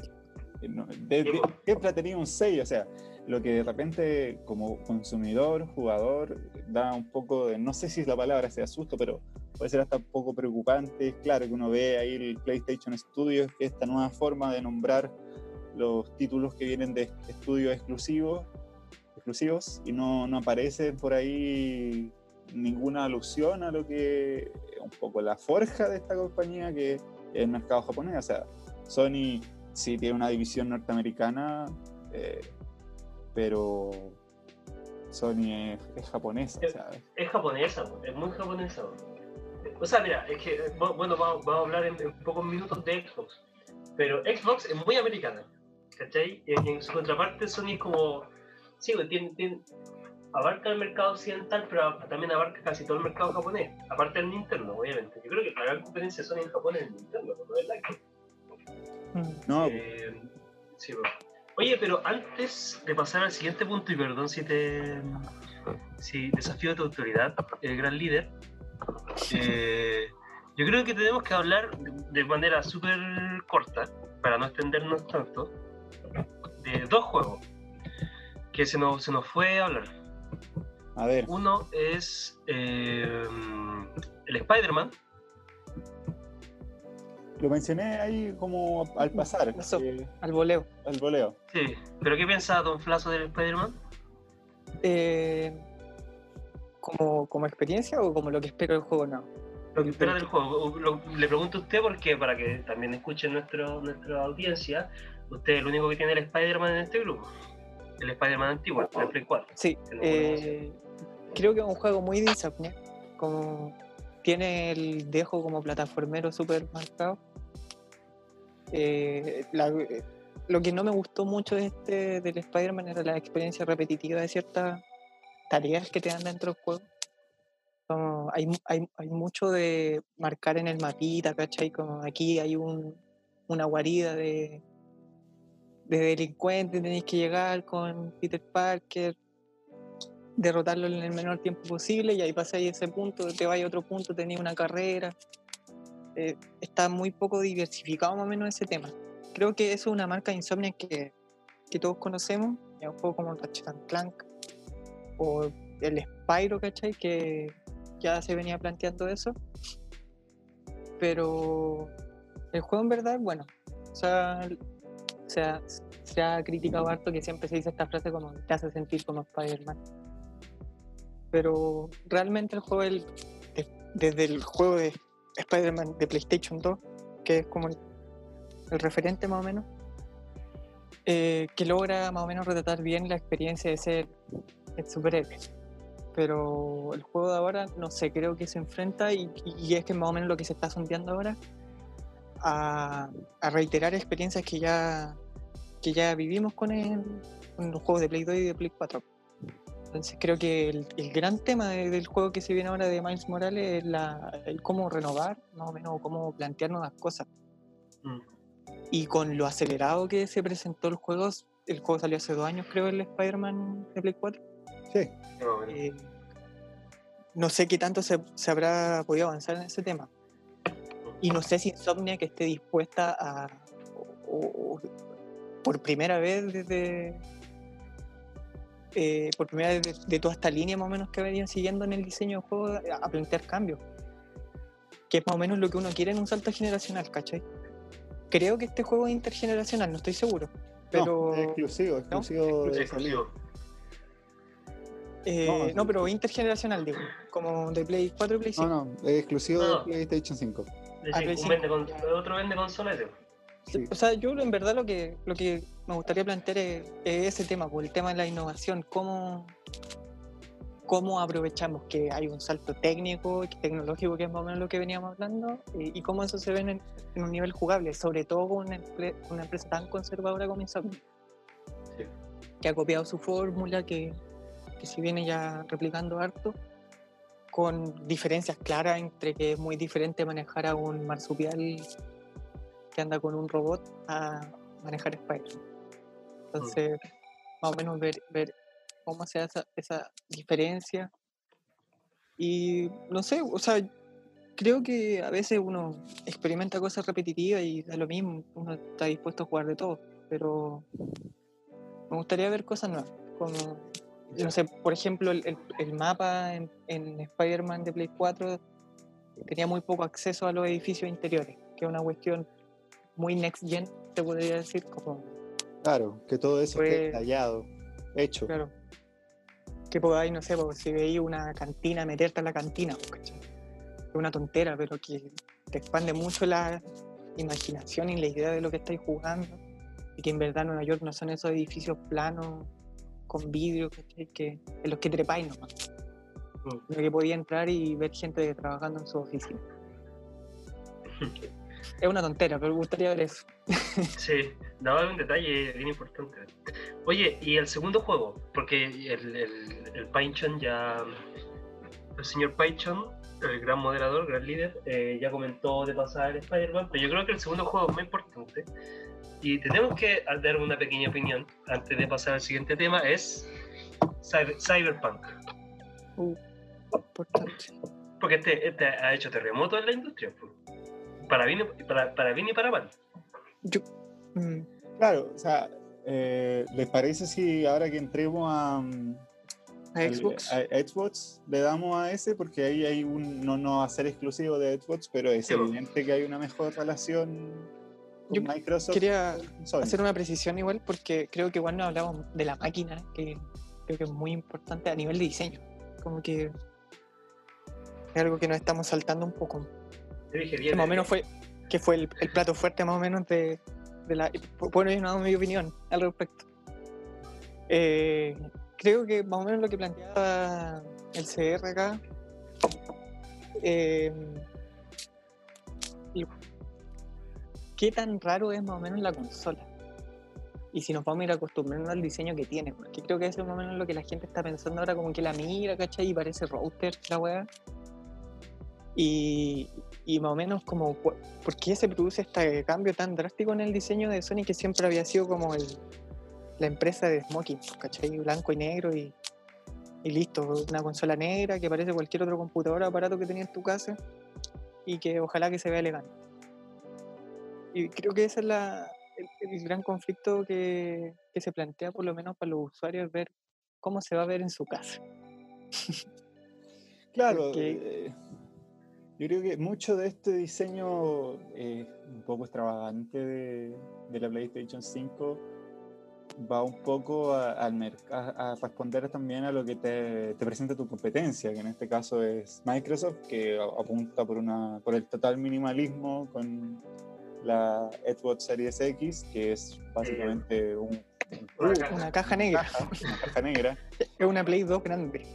no, de- de- siempre ha tenido un sello, o sea, lo que de repente como consumidor, jugador, da un poco de, no sé si la palabra sea susto, pero puede ser hasta un poco preocupante. Es claro que uno ve ahí el PlayStation Studios, que es esta nueva forma de nombrar los títulos que vienen de estudios exclusivos exclusivos y no, no aparece por ahí ninguna alusión a lo que es un poco la forja de esta compañía que es el mercado japonés. O sea, Sony sí tiene una división norteamericana, eh, pero Sony es, es japonesa. o sea, Es japonesa, po, es muy japonesa. po. O sea, mira, es que, eh, bu- bueno, vamos, vamos a hablar en, en pocos minutos de Xbox. Pero Xbox es muy americana, ¿cachai? Y en su contraparte, Sony es como. Sí, pues, tiene, tiene- abarca el mercado occidental, pero también abarca casi todo el mercado japonés. Aparte del Nintendo, obviamente. Yo creo que la gran competencia de Sony en Japón es el Nintendo, ¿no es verdad? Mm. no, Eh, sí, pues. Oye, pero antes de pasar al siguiente punto, y perdón si te si desafío tu autoridad, el gran líder, eh, yo creo que tenemos que hablar de, de manera súper corta, para no extendernos tanto, de dos juegos que se nos, se nos fue a hablar. a ver, Uno es eh, el Spider-Man, lo mencioné ahí como al pasar, Eso. eh, Al voleo. al voleo. sí, pero ¿qué piensa Don Flaso del Spider-Man? Eh, ¿como, ¿Como experiencia o como lo que espero del juego? No. Lo que espera del juego. Lo- le pregunto a usted porque para que también escuchen nuestro, nuestra audiencia, usted es el único que tiene el Spider-Man en este grupo. El Spider-Man antiguo, el Play 4. Sí, eh, creo que es un juego muy de Insomnia. Como tiene el dejo como plataformero súper marcado. Eh, eh, lo que no me gustó mucho de este, del Spider-Man era la experiencia repetitiva de ciertas tareas que te dan dentro del juego. Como hay, hay, hay mucho de marcar en el mapita, ¿cachai? Como aquí hay un, una guarida de, de delincuentes, tenéis que llegar con Peter Parker, derrotarlo en el menor tiempo posible y ahí pasáis ese punto, te vais a otro punto, tenéis una carrera. Eh, está muy poco diversificado más o menos ese tema. Creo que eso es una marca de Insomnia que, que todos conocemos, es un juego como Ratchet and Clank o el Spyro, ¿cachai? Que ya se venía planteando eso. Pero el juego en verdad bueno. O sea, se ha, se ha criticado harto que siempre se dice esta frase como te hace sentir como Spider-Man. Pero realmente el juego, el- de- desde el juego de Spider-Man de PlayStation 2, que es como el, referente más o menos, eh, que logra más o menos retratar bien la experiencia de ser el superhéroe. Pero el juego de ahora, no sé, creo que se enfrenta y, y es que más o menos lo que se está sondeando ahora a, a reiterar experiencias que ya, que ya vivimos con, el, con los juegos de Play 2 y de Play 4. Entonces creo que el, el gran tema de- del juego que se viene ahora de Miles Morales es la, el cómo renovar, más o menos cómo plantear nuevas cosas. Mm. Y con lo acelerado que se presentó el juego, el juego salió hace dos años creo el Spider-Man de Play 4. Sí, Eh, no sé qué tanto se, se habrá podido avanzar en ese tema. Y no sé si Insomnia que esté dispuesta a, o- o- por primera vez desde, eh, por primera vez de, de toda esta línea más o menos que venían siguiendo en el diseño del juego, a, a plantear cambios. Que es más o menos lo que uno quiere en un salto generacional, ¿cachai? creo que este juego es intergeneracional, no estoy seguro. Pero. No, es exclusivo, exclusivo de eh, no, pero intergeneracional, digo. Como de Play 4 y Play 5. No, no, es exclusivo No. de PlayStation 5. Es Ah, decir, Play un cinco, vende con- otro vende consolas. Sí. O sea, yo en verdad lo que, lo que me gustaría plantear es, es ese tema, por el tema de la innovación, cómo, cómo aprovechamos que hay un salto técnico y tecnológico, que es más o menos lo que veníamos hablando, y, y cómo eso se ve en, en un nivel jugable, sobre todo con una, una empresa tan conservadora como Insomniac, Sí. que ha copiado su fórmula, que, que si viene ya replicando harto, con diferencias claras entre que es muy diferente manejar a un marsupial que anda con un robot a manejar Spider. Entonces, más o menos ver, ver cómo se hace esa, esa diferencia. Y no sé, o sea, creo que a veces uno experimenta cosas repetitivas y da lo mismo, uno está dispuesto a jugar de todo, pero me gustaría ver cosas nuevas, como, no sé, por ejemplo, el, el- el mapa en, en Spider-Man de Play 4 tenía muy poco acceso a los edificios interiores, que es una cuestión muy next gen, te podría decir, como, Claro, que todo eso Fue- esté detallado, hecho. claro, que podáis, no sé, pues, si veis una cantina, meterte a la cantina, pues, ¿cachai? Es una tontera, pero que te expande mucho la imaginación y la idea de lo que estáis jugando, y que en verdad Nueva York no son esos edificios planos con vidrio, ¿cachai? Que, en los que trepáis nomás, Mm. sino que podía entrar y ver gente trabajando en su oficina. <laughs> Es una tontera, pero me gustaría ver eso. <laughs> Sí, daba un detalle bien importante. Oye, y el segundo juego, porque el, el, el Pynchon ya. El señor Pynchon, el gran moderador, gran líder, eh, ya comentó de pasar el Spider-Man, pero yo creo que el segundo juego es muy importante. Y tenemos que dar una pequeña opinión antes de pasar al siguiente tema: es Cyber- Cyberpunk. Uh, importante. Porque este, este ha hecho terremoto en la industria. pues. Para bien, y- para, para bien y para mal. Yo, mm, Claro, o sea, eh, ¿les parece si ahora que entremos a, mm, a Xbox. a, a Xbox le damos a ese? Porque ahí hay un, no, no va a ser exclusivo de Xbox, pero es Sí, evidente que hay una mejor relación con Yo Microsoft. Quería Sony. hacer una precisión igual porque creo que igual no hablamos de la máquina, que creo que es muy importante a nivel de diseño. Como que es algo que nos estamos saltando un poco. Yo dije Que bien. más o menos fue, que fue el, el plato fuerte más o menos de, de la... Bueno, yo no mi opinión al respecto. Eh, creo que más o menos lo que planteaba el CR acá eh, ¿Qué tan raro es más o menos la consola? Y si nos vamos a ir acostumbrando al diseño que tiene, porque creo que eso es más o menos lo que la gente está pensando ahora, como que la mira, ¿cachai? Y parece router la weá. Y, y más o menos como, ¿por qué se produce este cambio tan drástico en el diseño de Sony que siempre había sido como el, la empresa de Smoking, ¿cachai? Blanco y negro y, y listo, una consola negra que parece cualquier otro computador o aparato que tenías en tu casa y que ojalá que se vea elegante. Y creo que ese es la, el, el gran conflicto que, que se plantea, por lo menos para los usuarios, ver cómo se va a ver en su casa. Claro, <laughs> Porque- eh, yo creo que mucho de este diseño un poco extravagante de, de la PlayStation 5 va un poco a, a- a responder también a lo que te, te presenta tu competencia, que en este caso es Microsoft, que apunta por, una, por el total minimalismo con la Xbox Series X, que es básicamente un Una caja. Una caja negra, caja, una caja negra. es una Play 2 grande.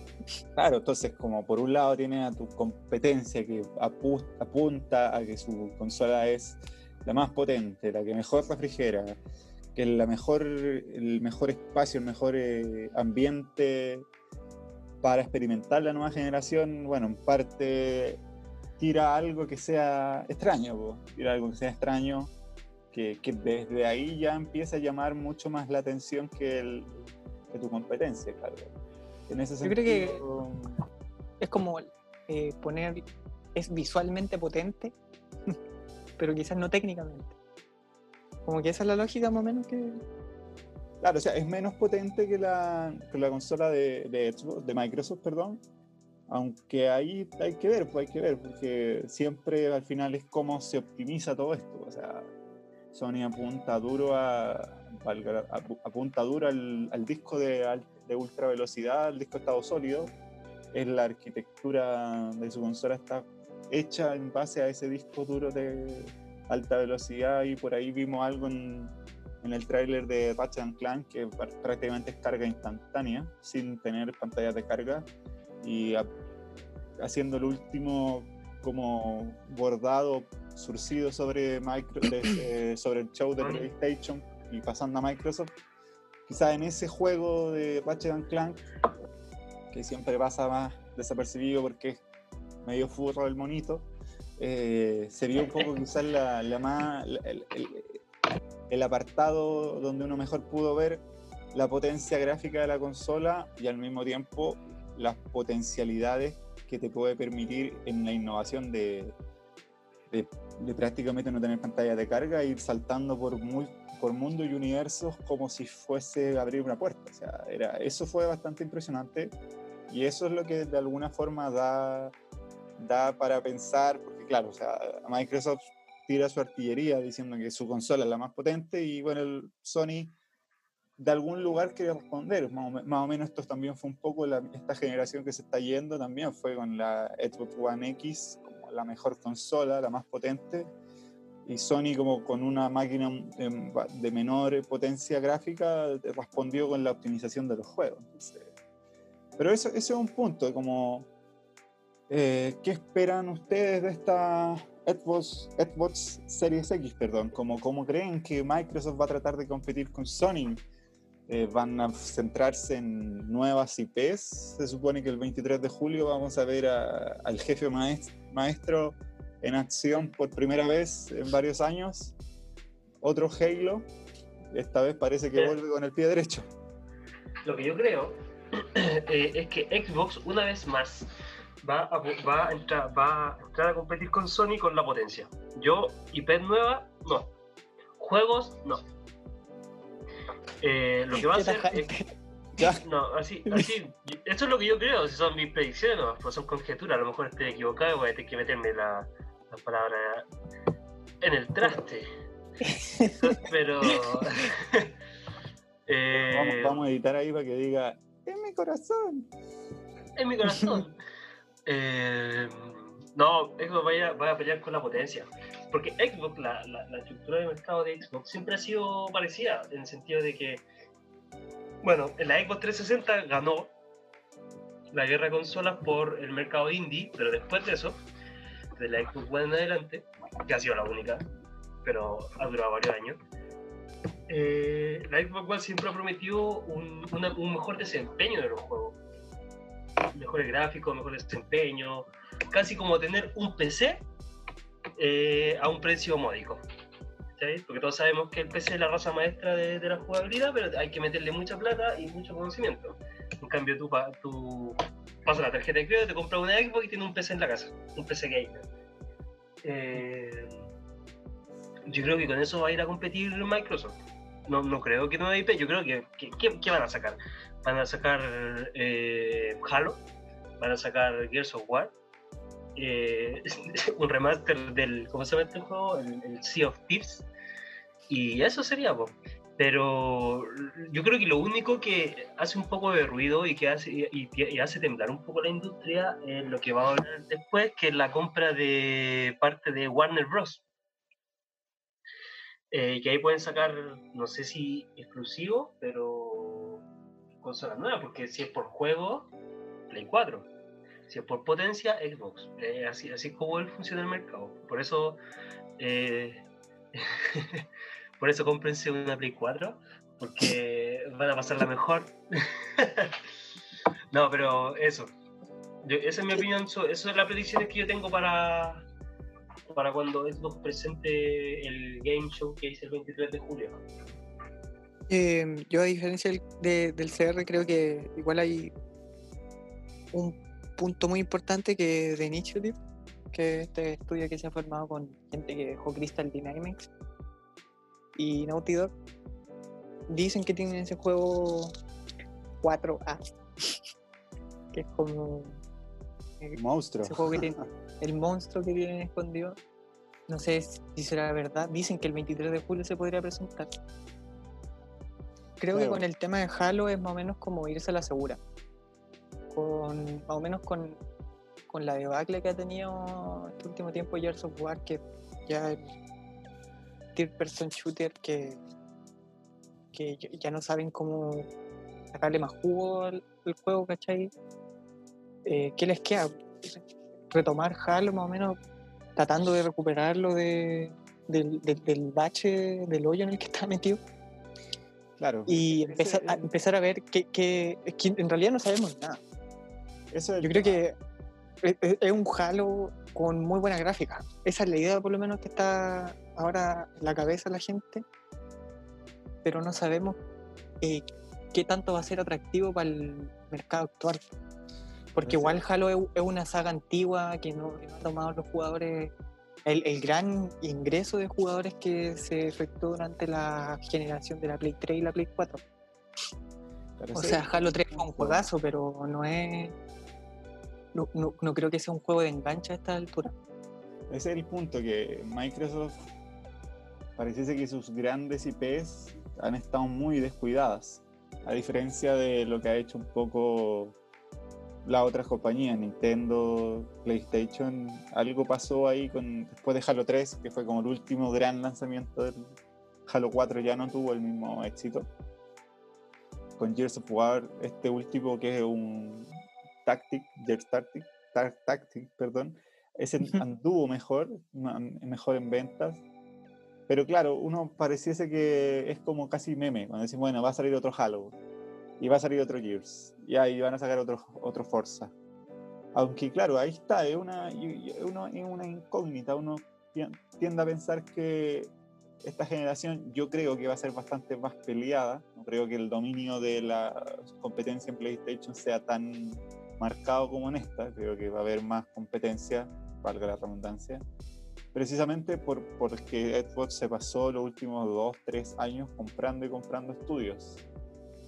Claro, entonces como por un lado tiene a tu competencia que apu- apunta a que su consola es la más potente, la que mejor refrigera, que es la mejor, el mejor espacio, el mejor eh, ambiente para experimentar la nueva generación, bueno, en parte tira algo que sea extraño, po, tira algo que sea extraño, que, que desde ahí ya empieza a llamar mucho más la atención que, el, que tu competencia, claro. En ese Yo creo que- sentido, Es como eh, poner, es visualmente potente, <laughs> pero quizás no técnicamente. Como que esa es la lógica más o menos que... Claro, o sea, es menos potente que la, que la consola de, de Xbox- de Microsoft, perdón. Aunque ahí hay que ver, pues hay que ver, porque siempre al final es cómo se optimiza todo esto. O sea, Sony apunta duro a, apunta duro al, disco de, ultra velocidad, al disco estado sólido. Es la arquitectura de su consola está hecha en base a ese disco duro de alta velocidad y por ahí vimos algo en, el tráiler de Ratchet and Clank que pr- prácticamente es carga instantánea sin tener pantallas de carga y haciendo el último como bordado surcido sobre, micro, de- eh, sobre el show de. PlayStation y pasando a Microsoft. Quizás en ese juego de Ratchet Clank, que siempre pasa más desapercibido porque es medio furro el monito, eh, se vio un poco quizás la, la más, la- el, el- el apartado donde uno mejor pudo ver la potencia gráfica de la consola y al mismo tiempo las potencialidades que te puede permitir en la innovación de, de, de prácticamente no tener pantalla de carga e ir saltando por, muy, por mundos y universos como si fuese abrir una puerta. O sea, era, eso fue bastante impresionante y eso es lo que de alguna forma da, da para pensar, porque claro, o sea, Microsoft tira su artillería diciendo que su consola es la más potente y bueno, el Sony de algún lugar quiere responder. Más o, menos esto también fue un poco esta generación que se está yendo también fue con la Xbox One X la mejor consola, la más potente y Sony como con una máquina de, de menor potencia gráfica respondió con la optimización de los juegos. Pero eso, ese es un punto, como eh, ¿qué esperan ustedes de esta Xbox, Xbox Series X? Perdón, como, ¿Cómo creen que Microsoft va a tratar de competir con Sony? Eh, ¿Van a centrarse en nuevas IPs? Se supone que el 23 de julio vamos a ver al jefe maes- maestro en acción por primera vez en varios años. Otro Halo. Esta vez parece que vuelve con el pie derecho. Lo que yo creo <clears throat> eh, es que Xbox una vez más va a, va, a entrar, va a entrar a competir con Sony con la potencia. Yo, IP nueva, no. Juegos, no. Eh, lo que va a hacer es Ya. <laughs> No, así, así, esto es lo que yo creo, si son mis predicciones, no, pues son conjeturas, a lo mejor estoy equivocado y voy a tener que meterme la, la palabra en el traste. <laughs> Pero... <laughs> eh, Vamos, vamos a editar ahí para que diga, en mi corazón. en mi corazón. Eh, no, Xbox vaya, va a pelear con la potencia. Porque Xbox, la, la, la estructura de mercado de Xbox siempre ha sido parecida, en el sentido de que, bueno, en la Xbox 360 ganó la guerra de consolas por el mercado indie, pero después de eso, de la Xbox One en adelante, que ha sido la única, pero ha durado varios años, eh, la Xbox One siempre ha prometido un mejor desempeño de los juegos mejores gráficos, mejor desempeño, casi como tener un PC eh, a un precio módico. Porque todos sabemos que el PC es la raza maestra de, la jugabilidad, pero hay que meterle mucha plata y mucho conocimiento. En cambio, tú, tú pasas la tarjeta de crédito, te compras una Xbox y tienes un PC en la casa, un PC gamer. Eh, yo creo que con eso va a ir a competir Microsoft. No, no creo que no IP, yo creo que- ¿qué van a sacar? Van a sacar eh, Halo, van a sacar Gears of War, eh, <laughs> un remaster del, ¿cómo se llama este juego? El, Sea of Thieves. Y eso sería, po. pero yo creo que lo único que hace un poco de ruido y que hace, y, hace temblar un poco la industria es lo que va a hablar después, que es la compra de parte de Warner Bros. Eh, que ahí pueden sacar, no sé si exclusivo, pero consolas nuevas, porque si es por juego, Play 4. Si es por potencia, Xbox. Eh, así, así es como él funciona el mercado. Por eso, eh, <laughs> por eso cómprense una Play 4, porque van a pasarla mejor. <laughs> no, pero eso. Yo- esa es mi opinión, so- eso es las predicciones que yo tengo para, para cuando Xbox presente el Game Show que hice el 23 de julio. Eh, yo a diferencia del, de- del CR creo que igual hay un punto muy importante que de Initiative, que es este estudio que se ha formado con gente que dejó Crystal Dynamics y Naughty Dog. Dicen que tienen ese juego 4A, <laughs> que es como eh, Monstruo. ese juego que tiene, el monstruo que tienen escondido. No sé si será verdad. Dicen que el 23 de julio se podría presentar. Creo que con el tema de Halo es más o menos como irse a la segura. Con, más o menos con, con la debacle que ha tenido este último tiempo Gears of War, que ya el third person shooter que, que ya- no saben cómo sacarle más jugo al, al juego, ¿cachai? Eh, ¿Qué les queda? Retomar Halo más o menos tratando de recuperarlo de, del, del- del bache, del hoyo en el que está metido Claro. y Ese- empezar a, empezar a ver que, que, es que en realidad no sabemos nada. Eso Yo creo que es, es- es un Halo con muy buena gráfica. Esa es la idea por lo menos que está ahora en la cabeza de la gente, pero no sabemos eh, qué tanto va a ser atractivo para el mercado actual. Porque igual Halo es, es una saga antigua que no, que no ha tomado los jugadores, el, el gran ingreso de jugadores que se efectuó durante la generación de la Play 3 y la Play 4. Pero O sea, Halo 3 fue un juegazo, pero no es. No, creo que sea un juego de enganche a esta altura. Ese es el punto, que Microsoft pareciese que sus grandes IPs han estado muy descuidadas, a diferencia de lo que ha hecho un poco las otras compañías, Nintendo, PlayStation, algo pasó ahí con después de Halo 3, que fue como el último gran lanzamiento del Halo 4 ya no tuvo el mismo éxito. Con Gears of War, este último que es un Tactic, Gears Tactic, Tac- Tactic, perdón, ese anduvo mejor, mejor en ventas. Pero claro, uno pareciese que es como casi meme, cuando decimos, bueno, va a salir otro Halo, y va a salir otro Gears, y ahí van a sacar otro, otro Forza. Aunque claro, ahí está, es una, uno- es una incógnita, uno tien- tiende a pensar que esta generación yo creo que va a ser bastante más peleada, no creo que el dominio de la competencia en PlayStation sea tan marcado como en esta, creo que va a haber más competencia, valga la redundancia, precisamente por, porque Xbox se pasó los últimos dos, tres años comprando y comprando estudios.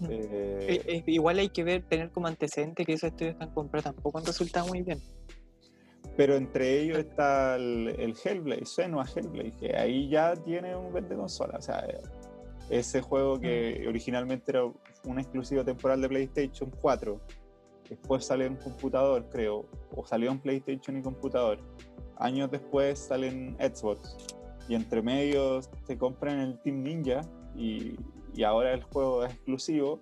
Mm. Eh, Eh, eh, igual hay que ver, tener como antecedente que esos estudios están comprados tampoco han resultado muy bien. pero entre ellos está el, el Hellblade, Senua Hellblade, que ahí ya tiene un vende consola. O sea, ese juego que originalmente era una exclusiva temporal de PlayStation 4, después sale en computador, creo, o salió en PlayStation y computador. Años después sale en Xbox. Y entre medios se compran el Team Ninja y, y ahora el juego es exclusivo.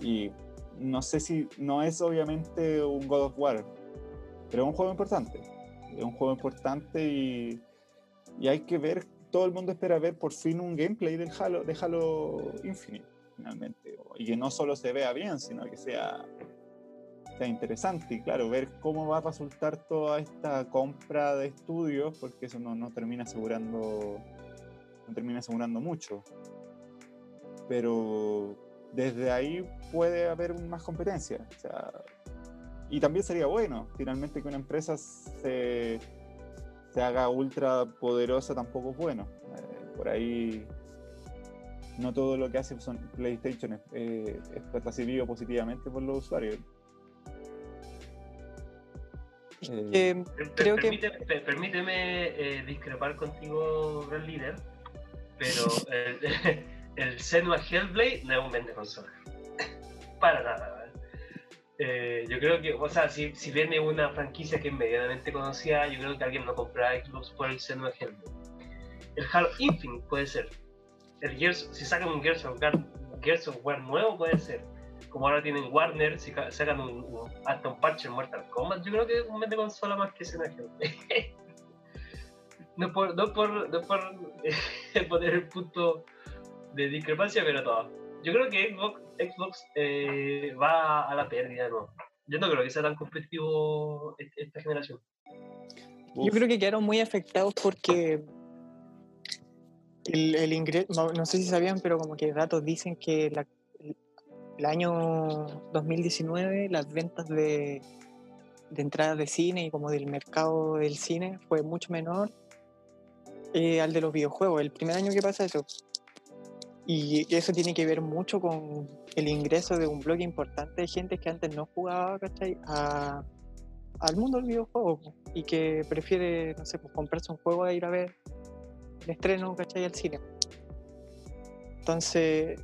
Y no sé si no es obviamente un God of War, pero es un juego importante. Es un juego importante y, y hay que ver, todo el mundo espera ver por fin un gameplay del Halo, de Halo Infinite, finalmente. Y que no solo se vea bien, sino que sea, interesante. Y claro, ver cómo va a resultar toda esta compra de estudios, porque eso no, no termina asegurando no termina asegurando mucho. Pero desde ahí puede haber más competencia. Y también sería bueno, finalmente, que una empresa se, se haga ultra poderosa tampoco es bueno. Eh, por ahí no todo lo que hace son PlayStation es, eh, es percibido positivamente por los usuarios. Eh, Eh, Creo permíteme, per- permíteme, eh, discrepar contigo, gran líder, pero <laughs> el, <laughs> el Senua Hellblade no es un vende consola. <laughs> Para nada. Eh, yo creo que, o sea, si, si viene una franquicia que es medianamente conocida, yo creo que alguien no comprará Xbox por el Senua Hellblade. El Halo Infinite puede ser. El Gears, si sacan un Gears of, War, Gears of War nuevo, puede ser. Como ahora tienen Warner, si ca- sacan un, un, hasta un parche en Mortal Kombat, yo creo que es un vende consola más que Hellblade. <laughs> no por, no por, no por eh, <laughs> poner el punto de discrepancia, pero todo. Yo creo que Xbox, Xbox eh, va a la pérdida, ¿no? Yo no creo que sea tan competitivo est- esta generación. Yo creo que quedaron muy afectados porque el, el ingreso, no, no sé si sabían, pero como que datos dicen que la- el, año 2019 las ventas de, de entradas de cine y como del mercado del cine fue mucho menor eh, al de los videojuegos, el primer año que pasa eso. Y eso tiene que ver mucho con el ingreso de un bloque importante de gente que antes no jugaba, ¿cachai? A, al mundo del videojuego y que prefiere, no sé, pues comprarse un juego a ir a ver el estreno, ¿cachai? Al cine. Entonces,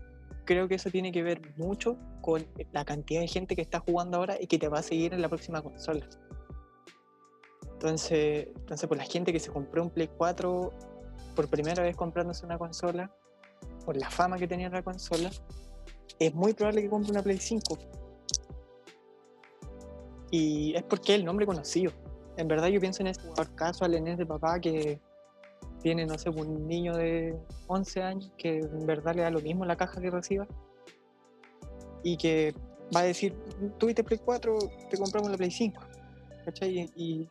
creo que eso tiene que ver mucho con la cantidad de gente que está jugando ahora y que te va a seguir en la próxima consola. Entonces, entonces por la gente que se compró un Play 4 por primera vez comprándose una consola, por la fama que tenía la consola, es muy probable que compre una Play 5. Y es porque el nombre conocido. En verdad yo pienso en ese jugador casual, en ese papá que tiene, no sé, un niño de 11 años que en verdad le da lo mismo la caja que reciba y que va a decir, tuviste Play 4, te compramos la Play 5. ¿Cachai? Y,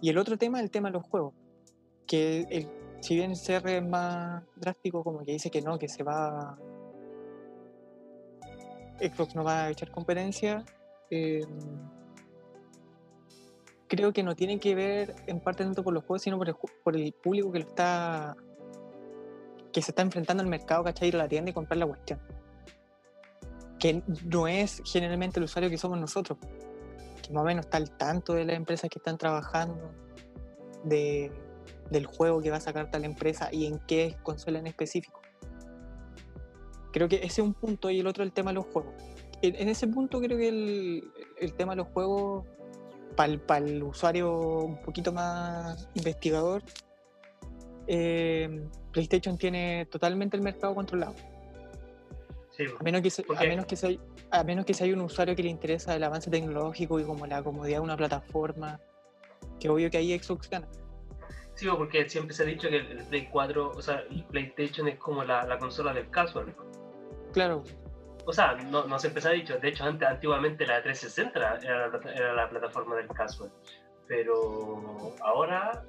y el otro tema el tema de los juegos. Que el, si bien el CR es más drástico, como que dice que no, que se va. Xbox no va a echar competencia. eh, creo que no tiene que ver en parte tanto por los juegos, sino por el, por el público que lo está. que se está enfrentando al mercado, ¿cachai? Ir a la tienda y comprar la cuestión. Que no es generalmente el usuario que somos nosotros que más o menos está al tanto de las empresas que están trabajando, de, del juego que va a sacar tal empresa y en qué consola en específico. Creo que ese es un punto y el otro el tema de los juegos. En, en ese punto creo que el, el tema de los juegos, para el usuario un poquito más investigador, eh, PlayStation tiene totalmente el mercado controlado. Sí, A menos que, se- ¿Por a menos que sea, a menos que sea un usuario que le interesa el avance tecnológico y como la comodidad de una plataforma, que obvio que ahí Xbox gana. sí, porque siempre se ha dicho que el Play 4, o sea, el PlayStation es como la, la consola del casual. Claro, O sea, no, no siempre se ha dicho. De hecho, antes, antiguamente la 360 era, era la, plataforma del casual. Pero ahora,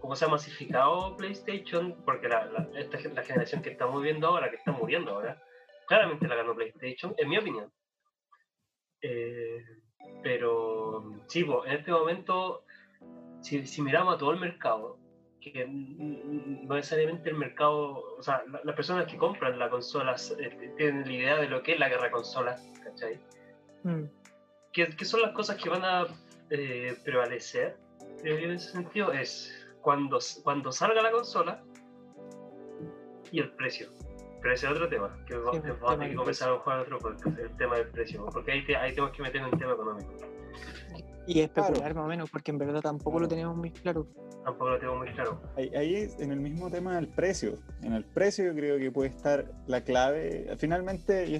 como se ha masificado PlayStation, porque la, la- esta, la generación que estamos viendo ahora, que está muriendo ahora, claramente la ganó PlayStation, en mi opinión. Eh, pero sí, en este momento, si, si miramos a todo el mercado, que mm, no necesariamente el mercado, o sea, la- las personas que compran las consolas eh, tienen la idea de lo que es la guerra consola, ¿cachai? mm, ¿Qué, qué son las cosas que van a eh, prevalecer? En ese sentido es cuando, cuando salga la consola y el precio. Pero ese es otro tema, que Sí, vamos a tema tener que comenzar a jugar otro podcast, el tema del precio, porque ahí, te- ahí tenemos que meter un tema económico. Y especular Claro. más o menos, porque en verdad tampoco lo tenemos muy claro. Tampoco lo tengo muy claro. Ahí, ahí en el mismo tema del precio. En el precio yo creo que puede estar la clave. Finalmente, yo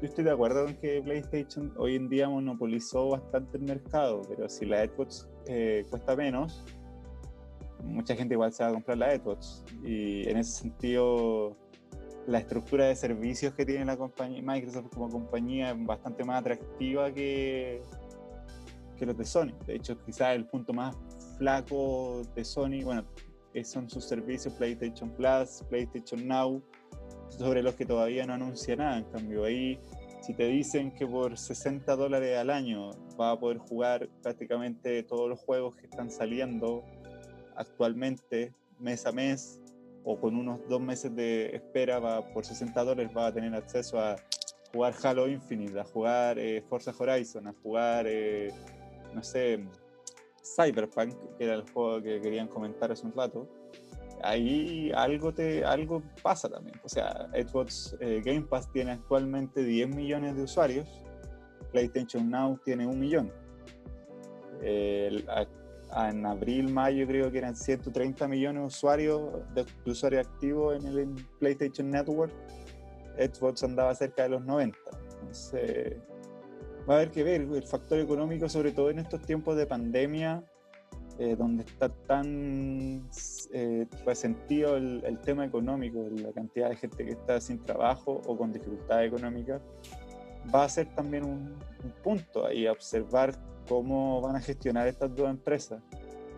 yo estoy de acuerdo en que PlayStation hoy en día monopolizó bastante el mercado, pero si la Xbox eh, cuesta menos, mucha gente igual se va a comprar la Xbox. Y en ese sentido, la estructura de servicios que tiene la compañía, Microsoft como compañía es bastante más atractiva que, que los de Sony. De hecho, quizás el punto más flaco de Sony, bueno, son sus servicios PlayStation Plus, PlayStation Now, sobre los que todavía no anuncia nada. En cambio, ahí, si te dicen que por 60 dólares al año vas a poder jugar prácticamente todos los juegos que están saliendo actualmente, mes a mes, o con unos dos meses de espera, va, por 60 dólares vas a tener acceso a jugar Halo Infinite, a jugar eh, Forza Horizon, a jugar, eh, no sé, Cyberpunk, que era el juego que querían comentar hace un rato, ahí algo, te, algo pasa también. O sea, Xbox eh, Game Pass tiene actualmente 10 millones de usuarios, PlayStation Now tiene un millón. A- en abril, mayo creo que eran 130 millones de usuarios, de, de usuarios activos en el PlayStation Network. Xbox andaba cerca de los 90. Entonces, va a haber que ver el factor económico, sobre todo en estos tiempos de pandemia, eh, donde está tan eh, resentido el, el tema económico, la cantidad de gente que está sin trabajo o con dificultades económicas, va a ser también un, un punto ahí a observar cómo van a gestionar estas dos empresas.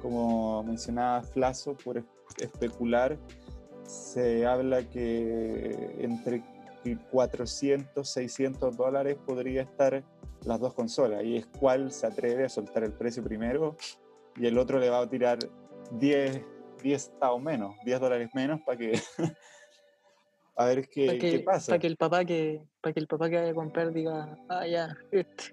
Como mencionaba Flaso, por es- especular, se habla que entre 400, 600 dólares podría estar las dos consolas y es cuál se atreve a soltar el precio primero y el otro le va a tirar 10, 10 o menos, 10 dólares menos para que <laughs> a ver qué, Para que, qué pasa. para que el papá que, para que el papá que vaya a comprar diga, ah ya, este.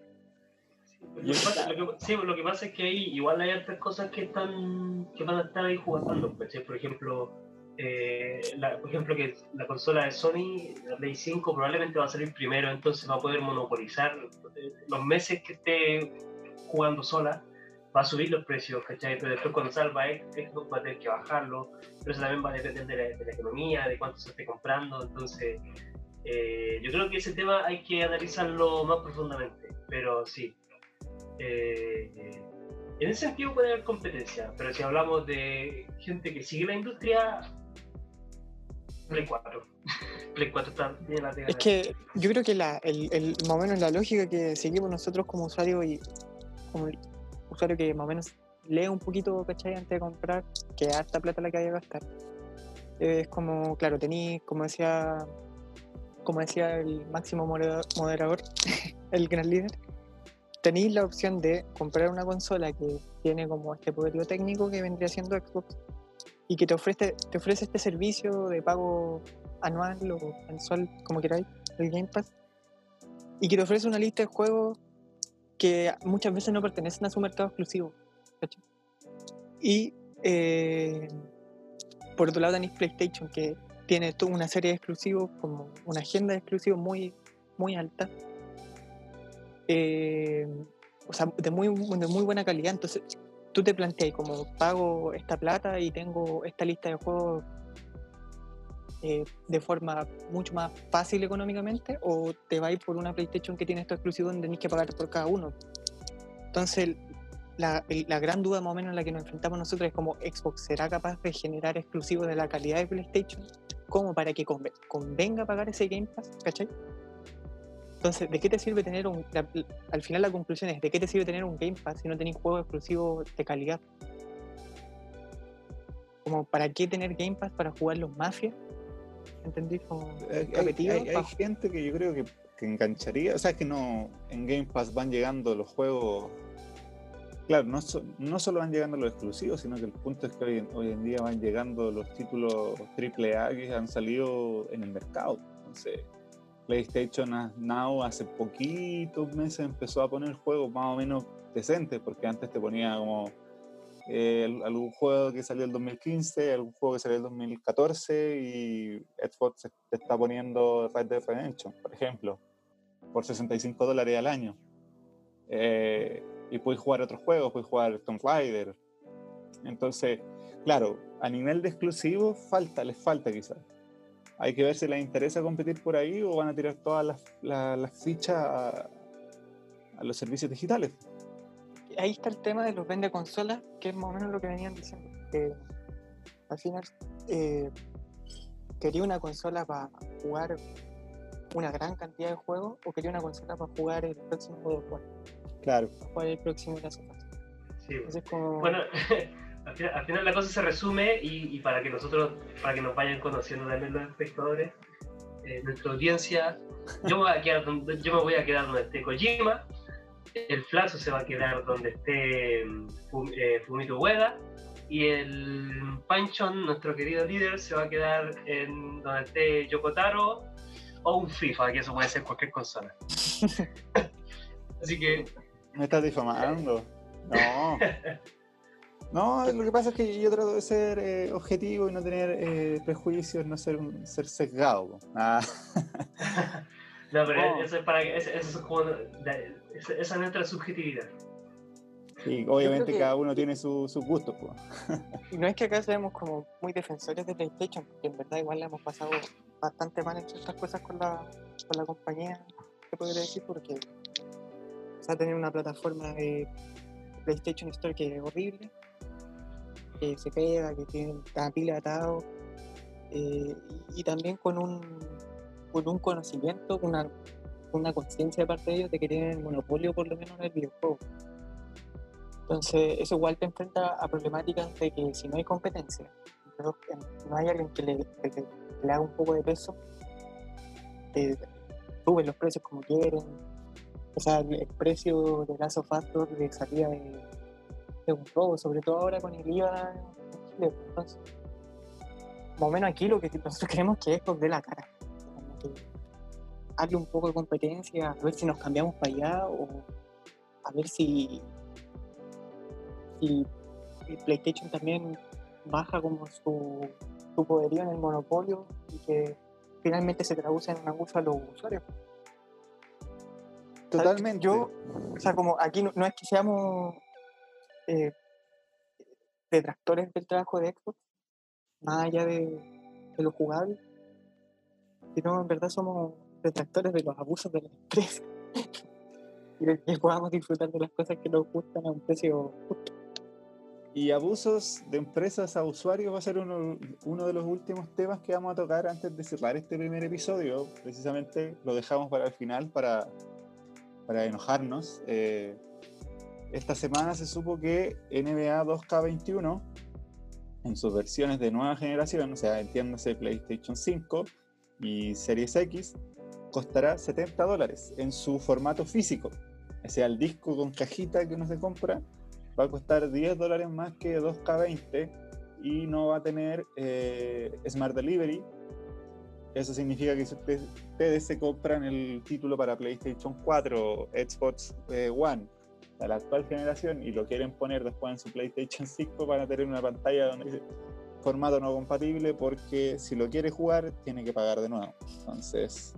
Sí, Lo que, pasa, lo, que, sí, lo que pasa es que ahí igual hay otras cosas que están que van a estar ahí jugando. Por ejemplo, eh, la, por ejemplo que la consola de Sony, la Play 5, probablemente va a salir primero, entonces va a poder monopolizar eh, los meses que esté jugando sola va a subir los precios, ¿cachai? Pero después cuando salga Xbox va a tener que bajarlo, pero eso también va a depender de la, economía, de cuánto se esté comprando, entonces eh, yo creo que ese tema hay que analizarlo más profundamente, pero sí. Eh, en ese sentido puede haber competencia, pero si hablamos de gente que sigue la industria, Play 4. <laughs> Play 4 está bien la Es que yo creo que la, el, el, más o menos la lógica que seguimos nosotros como usuarios y como usuario que más o menos lee un poquito, ¿cachai? Antes de comprar, que harta plata la que hay que gastar. Es como, claro, tenéis, como decía, como decía el máximo moderador, <laughs> el gran líder, tenéis la opción de comprar una consola que tiene como este poderío técnico que vendría siendo Xbox y que te ofrece, te ofrece este servicio de pago anual o mensual, como queráis, el Game Pass, y que te ofrece una lista de juegos que muchas veces no pertenecen a su mercado exclusivo. Y eh, por otro lado tenéis PlayStation, que tiene toda una serie de exclusivos, como una agenda de exclusivos muy, muy alta. Eh, o sea, de muy, de muy buena calidad. Entonces, tú te planteas como pago esta plata y tengo esta lista de juegos eh, de forma mucho más fácil económicamente o te va a ir por una PlayStation que tiene esto exclusivo donde tenés que pagar por cada uno. Entonces, la, la, gran duda más o menos en la que nos enfrentamos nosotros es como Xbox será capaz de generar exclusivos de la calidad de PlayStation como para que convenga pagar ese Game Pass, ¿cachai? Entonces, ¿de qué te sirve tener un... al final la conclusión es, ¿de qué te sirve tener un Game Pass si no tenés juegos exclusivos de calidad? Como, ¿para qué tener Game Pass para jugar los Mafia ¿entendí? Como hay, hay, gente que yo creo que, engancharía, o sea, que no, en Game Pass van llegando los juegos, claro, no, no solo van llegando los exclusivos, sino que el punto es que hoy, hoy en día van llegando los títulos AAA que han salido en el mercado. Entonces, PlayStation Now hace poquitos meses empezó a poner juegos más o menos decentes, porque antes te ponía como eh, algún juego que salió el 2015, algún juego que salió el 2014 y Xbox se está poniendo Red Dead Redemption, por ejemplo, por 65 dólares al año. Eh, y puedes jugar otros juegos, puedes jugar Tomb Raider. Entonces, claro, a nivel de exclusivos falta, les falta quizás. Hay que ver si les interesa competir por ahí o van a tirar todas las, las, fichas a los servicios digitales ahí está el tema de los vende consolas, que es más o menos lo que venían diciendo. Que al final eh, quería una consola para jugar una gran cantidad de juegos o quería una consola para jugar el próximo juego de juego. Claro. Para jugar el próximo de Sí. Bueno, <laughs> al final, la cosa se resume y, para que nosotros, para que nos vayan conociendo también los espectadores, eh, nuestra audiencia, yo, me voy a quedar, yo me voy a quedar donde esté Kojima el Flazo se va a quedar donde esté mm, eh, Fumito Ueda y el Panchon, nuestro querido líder, se va a quedar en donde esté Yokotaro o un FIFA, que eso puede ser cualquier consola. <laughs> Así que... Me estás difamando. No. <laughs> No, lo que pasa es que yo trato de ser eh, objetivo y no tener eh, prejuicios, no ser, ser sesgado. Ah. <laughs> no, pero eso es para que... Eso, es como esa, es nuestra subjetividad. Y obviamente cada uno tiene sus su gustos. <laughs> Y no es que acá seamos como muy defensores de PlayStation, porque en verdad igual le hemos pasado bastante mal en estas cosas con la, con la compañía, se podría decir, porque o sea, tener una plataforma de PlayStation Store que es horrible, que se pega, que tiene la pila atado, eh, y, también con un, con un conocimiento, una una conciencia de parte de ellos de que tienen el monopolio por lo menos en el videojuego. Entonces, eso igual te enfrenta a problemáticas de que si no hay competencia, no hay alguien que le, haga un poco de peso, eh, suben los precios como quieren. O sea, el, precio de Lazo Factor de salida de, de, un robo, sobre todo ahora con el IVA en Chile. Entonces, más o menos aquí lo que <laughs> nosotros queremos que es de la cara darle un poco de competencia, a ver si nos cambiamos para allá o, a ver si, si PlayStation también baja como su, su poderío en el monopolio y que finalmente se traduce en un abuso a los usuarios. Totalmente. Yo, o sea, como aquí no, no es que seamos eh, detractores del trabajo de Xbox, más allá de, de lo jugable, sino en verdad somos detractores de los abusos de la empresa. <laughs> y de que podamos disfrutar de las cosas que nos gustan a un precio justo. Y abusos de empresas a usuarios va a ser uno, uno de los últimos temas que vamos a tocar antes de cerrar este primer episodio. Precisamente lo dejamos para el final para, para enojarnos. Eh, esta semana se supo que NBA 2K21, en sus versiones de nueva generación, o sea, entiéndase PlayStation 5 y Series X, costará 70 dólares en su formato físico. O sea, el disco con cajita que uno se compra va a costar 10 dólares más que 2K20 y no va a tener eh, Smart Delivery. Eso significa que si ustedes, ustedes se compran el título para PlayStation 4, Xbox eh, One, de la actual generación, y lo quieren poner después en su PlayStation 5, van a tener una pantalla donde dice formato no compatible porque si lo quiere jugar tiene que pagar de nuevo. Entonces,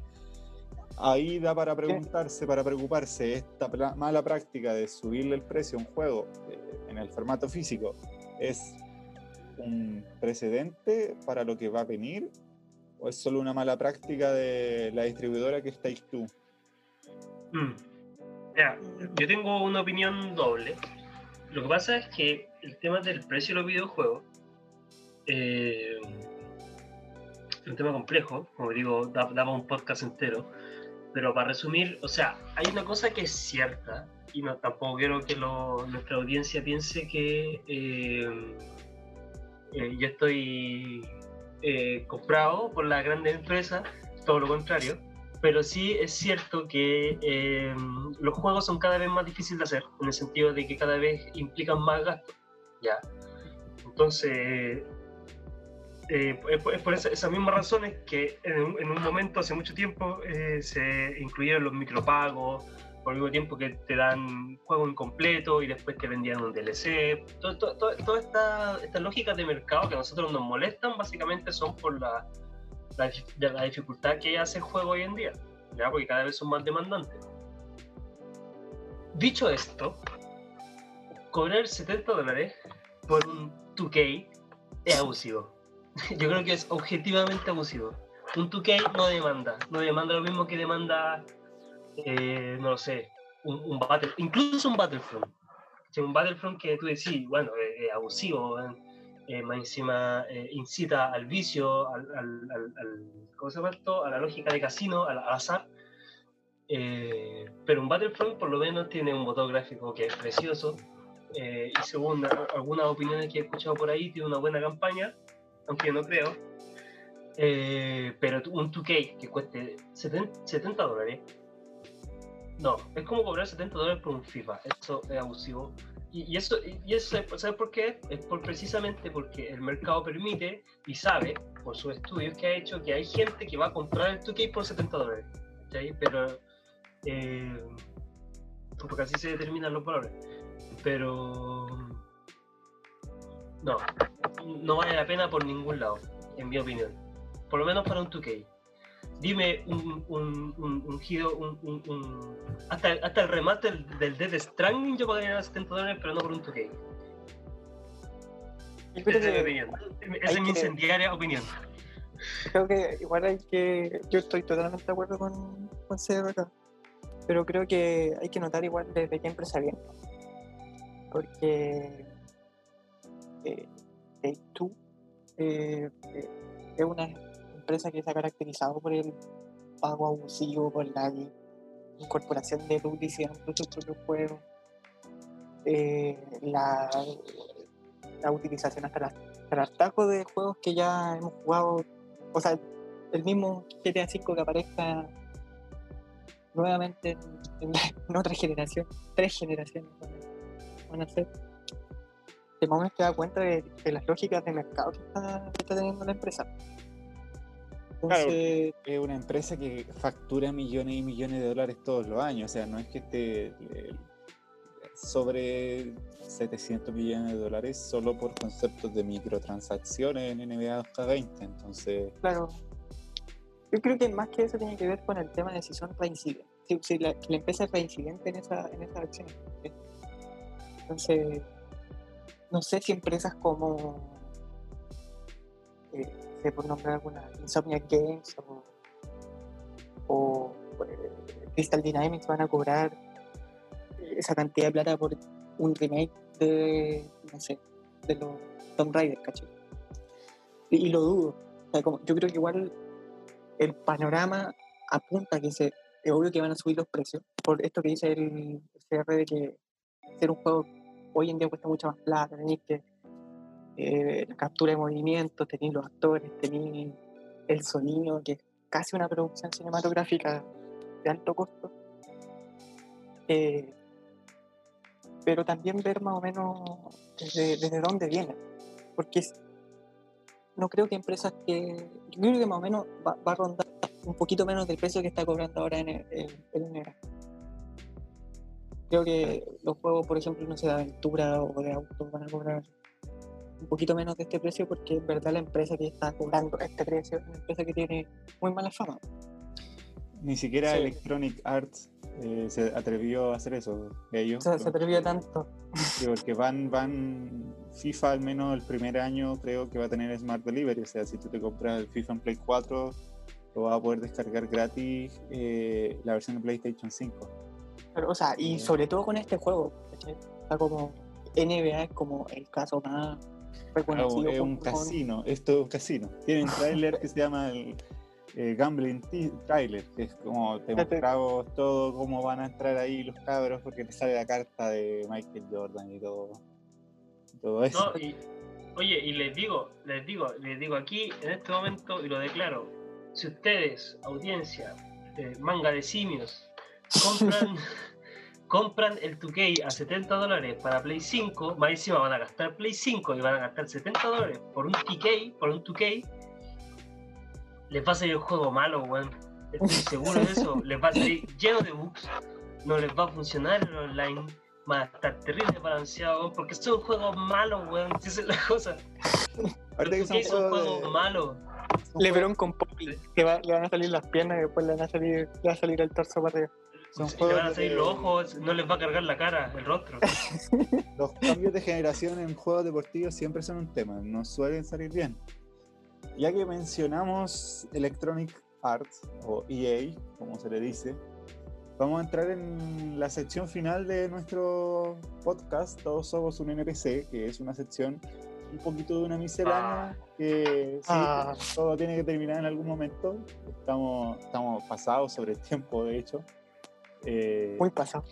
ahí da para preguntarse, para preocuparse, esta mala práctica de subirle el precio a un juego eh, en el formato físico es un precedente para lo que va a venir o es solo una mala práctica de la distribuidora que es Take Two. Mm. Yo tengo una opinión doble. Lo que pasa es que el tema del precio de los videojuegos eh, es un tema complejo, como digo, da- daba un podcast entero. Pero para resumir, o sea, hay una cosa que es cierta, y no tampoco quiero que nuestra audiencia piense que eh, eh, yo estoy eh, comprado por las grandes empresas, todo lo contrario pero sí es cierto que eh, los juegos son cada vez más difíciles de hacer, en el sentido de que cada vez implican más gastos. ¿ya? Entonces, eh, es por, es por esa- esas mismas razones que en en un momento, hace mucho tiempo, eh, se incluyeron los micropagos, por el mismo tiempo que te dan juego incompleto y después te vendían un DLC. Todas estas estas lógicas de mercado que a nosotros nos molestan, básicamente son por la la, de la dificultad que hace el juego hoy en día, ¿ya? porque cada vez son más demandantes. Dicho esto, cobrar 70 dólares por un 2K es abusivo. <laughs> Yo creo que es objetivamente abusivo. Un 2K no demanda, no demanda lo mismo que demanda, eh, no lo sé, un, Battle, incluso un Battlefront. ¿cachai? Un Battlefront que tú decís, bueno, es, es abusivo, eh, eh, más encima eh, incita al vicio, al, al, al, al- ¿cómo se llama esto? a la lógica de casino, al, azar. Eh, pero un Battlefront por lo menos tiene un motor gráfico que es precioso. eh, y según algunas opiniones que he escuchado por ahí, tiene una buena campaña, aunque no creo. Eh, pero un 2K que cueste 70, 70 dólares, no, es como cobrar 70 dólares por un FIFA, eso es abusivo. Y, eso, y eso, ¿sabes por qué? Es por, precisamente porque el mercado permite y sabe, por sus estudios que ha hecho, que hay gente que va a comprar el 2K por 70 dólares. Pero, eh, porque así se determinan los valores. Pero, no, no vale la pena por ningún lado, en mi opinión. Por lo menos para un 2K. Dime un, un, un, un giro, un, hasta, hasta el remaster del Death Stranding yo pagaría 70 dólares, pero no por un 2K. Yo creo Esa es mi opinión. Esa es mi que- incendiaria opinión. creo que igual hay que. Yo estoy totalmente de acuerdo con, con CRK, pero creo que hay que notar igual desde qué empresa viene. Porque. Eh, Take Two eh, eh, es una empresa que se ha caracterizado por el pago abusivo, por la incorporación de publicidad en sus propios juegos, eh, la, la utilización hasta el hartazgo de juegos que ya hemos jugado, o sea, el mismo GTA V que aparezca nuevamente en, otra generación, tres generaciones van a- ser. De momento te das cuenta de, las lógicas de mercado que está teniendo la empresa. Entonces, Es una empresa que factura millones y millones de dólares todos los años, o sea, no es que esté eh, sobre 700 millones de dólares solo por conceptos de microtransacciones en NBA 2K20. Entonces, Claro. Yo creo que más que eso tiene que ver con el tema de si son reincidentes. Si, si la, empresa es reincidente en esa, en esa acción. Entonces, no sé si empresas como, eh, sé por nombrar alguna, Insomniac Games o, o, eh, Crystal Dynamics van a cobrar esa cantidad de plata por un remake de, no sé, de los Tomb Raider, ¿cachai? Y, lo dudo. O sea, como, yo creo que igual el panorama apunta que se, es obvio que van a subir los precios, por esto que dice el CR de que hacer un juego hoy en día cuesta mucha más plata, tenéis que eh, la captura de movimientos, tenéis los actores, tenéis el sonido, que es casi una producción cinematográfica de alto costo. Eh, pero también ver más o menos desde, desde dónde viene. Porque no creo que empresas que. Yo creo que más o menos va, va a rondar un poquito menos del precio que está cobrando ahora en el, el-. Creo que los juegos, por ejemplo, no sé, de aventura o de autos van a cobrar un poquito menos de este precio porque en verdad la empresa que está cobrando este precio es una empresa que tiene muy mala fama. ni siquiera Sí. Electronic Arts eh, se atrevió a hacer eso. Ellos, O sea, se atrevió tanto. Sí, porque van, van, FIFA al menos el primer año creo que va a tener Smart Delivery, o sea, si tú te compras el FIFA en Play 4, lo vas a poder descargar gratis eh, la versión de PlayStation 5. Pero, o sea, y Sí. sobre todo con este juego, ¿cachai? O sea, como NBA es como el caso más reconocido. es un casino, esto es un casino. Tiene un trailer que se llama el eh, Gambling Trailer, que es como te mostramos todo cómo van a entrar ahí los cabros, porque te sale la carta de Michael Jordan y todo, todo eso. No, y, oye, y les digo, les digo, les digo aquí en este momento y lo declaro. Si ustedes, audiencia, de manga de simios, compran, <laughs> compran el 2K a 70 dólares para Play 5, más encima van a gastar Play 5 y van a gastar 70 dólares por un 2K, por un 2K, les va a salir el juego malo, weón. Estoy seguro de eso. Les va a salir <laughs> lleno de bugs. No les va a funcionar el online. Va a estar terrible balanceado, weón, porque son juegos malos, weón. <laughs> Esa es la cosa. Que 2K son juegos de- malos. Lebron con Poppy, que va- le van a salir las piernas y después le van a salir, le va a salir el torso para arriba. Son Le juegos van a salir de- los ojos, no les va a cargar la cara, el rostro. <laughs> Los cambios de generación en juegos deportivos siempre son un tema, no suelen salir bien. Ya que mencionamos Electronic Arts o EA, como se le dice, vamos a entrar en la sección final de nuestro podcast, Todos Somos un NPC, que es una sección un poquito de una miscelánea que sí, Ah. todo tiene que terminar en algún momento. Estamos, estamos pasados sobre el tiempo, de hecho. Eh, Muy pasado.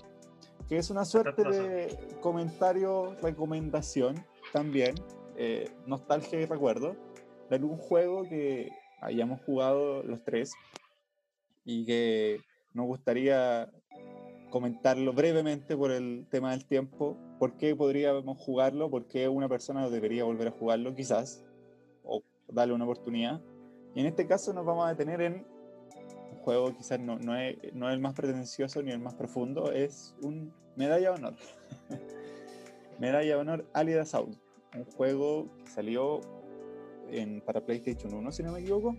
que es una suerte de comentario, recomendación también, eh, nostalgia y recuerdo, de algún juego que hayamos jugado los tres y que nos gustaría comentarlo brevemente por el tema del tiempo, por qué podríamos jugarlo, por qué una persona debería volver a jugarlo quizás, o darle una oportunidad. Y en este caso nos vamos a detener en juego quizás no, no, es, no es el más pretencioso ni el más profundo, es un Medalla de Honor. <laughs> Medalla de Honor Alien Assault, un juego que salió en, para PlayStation 1, si no me equivoco,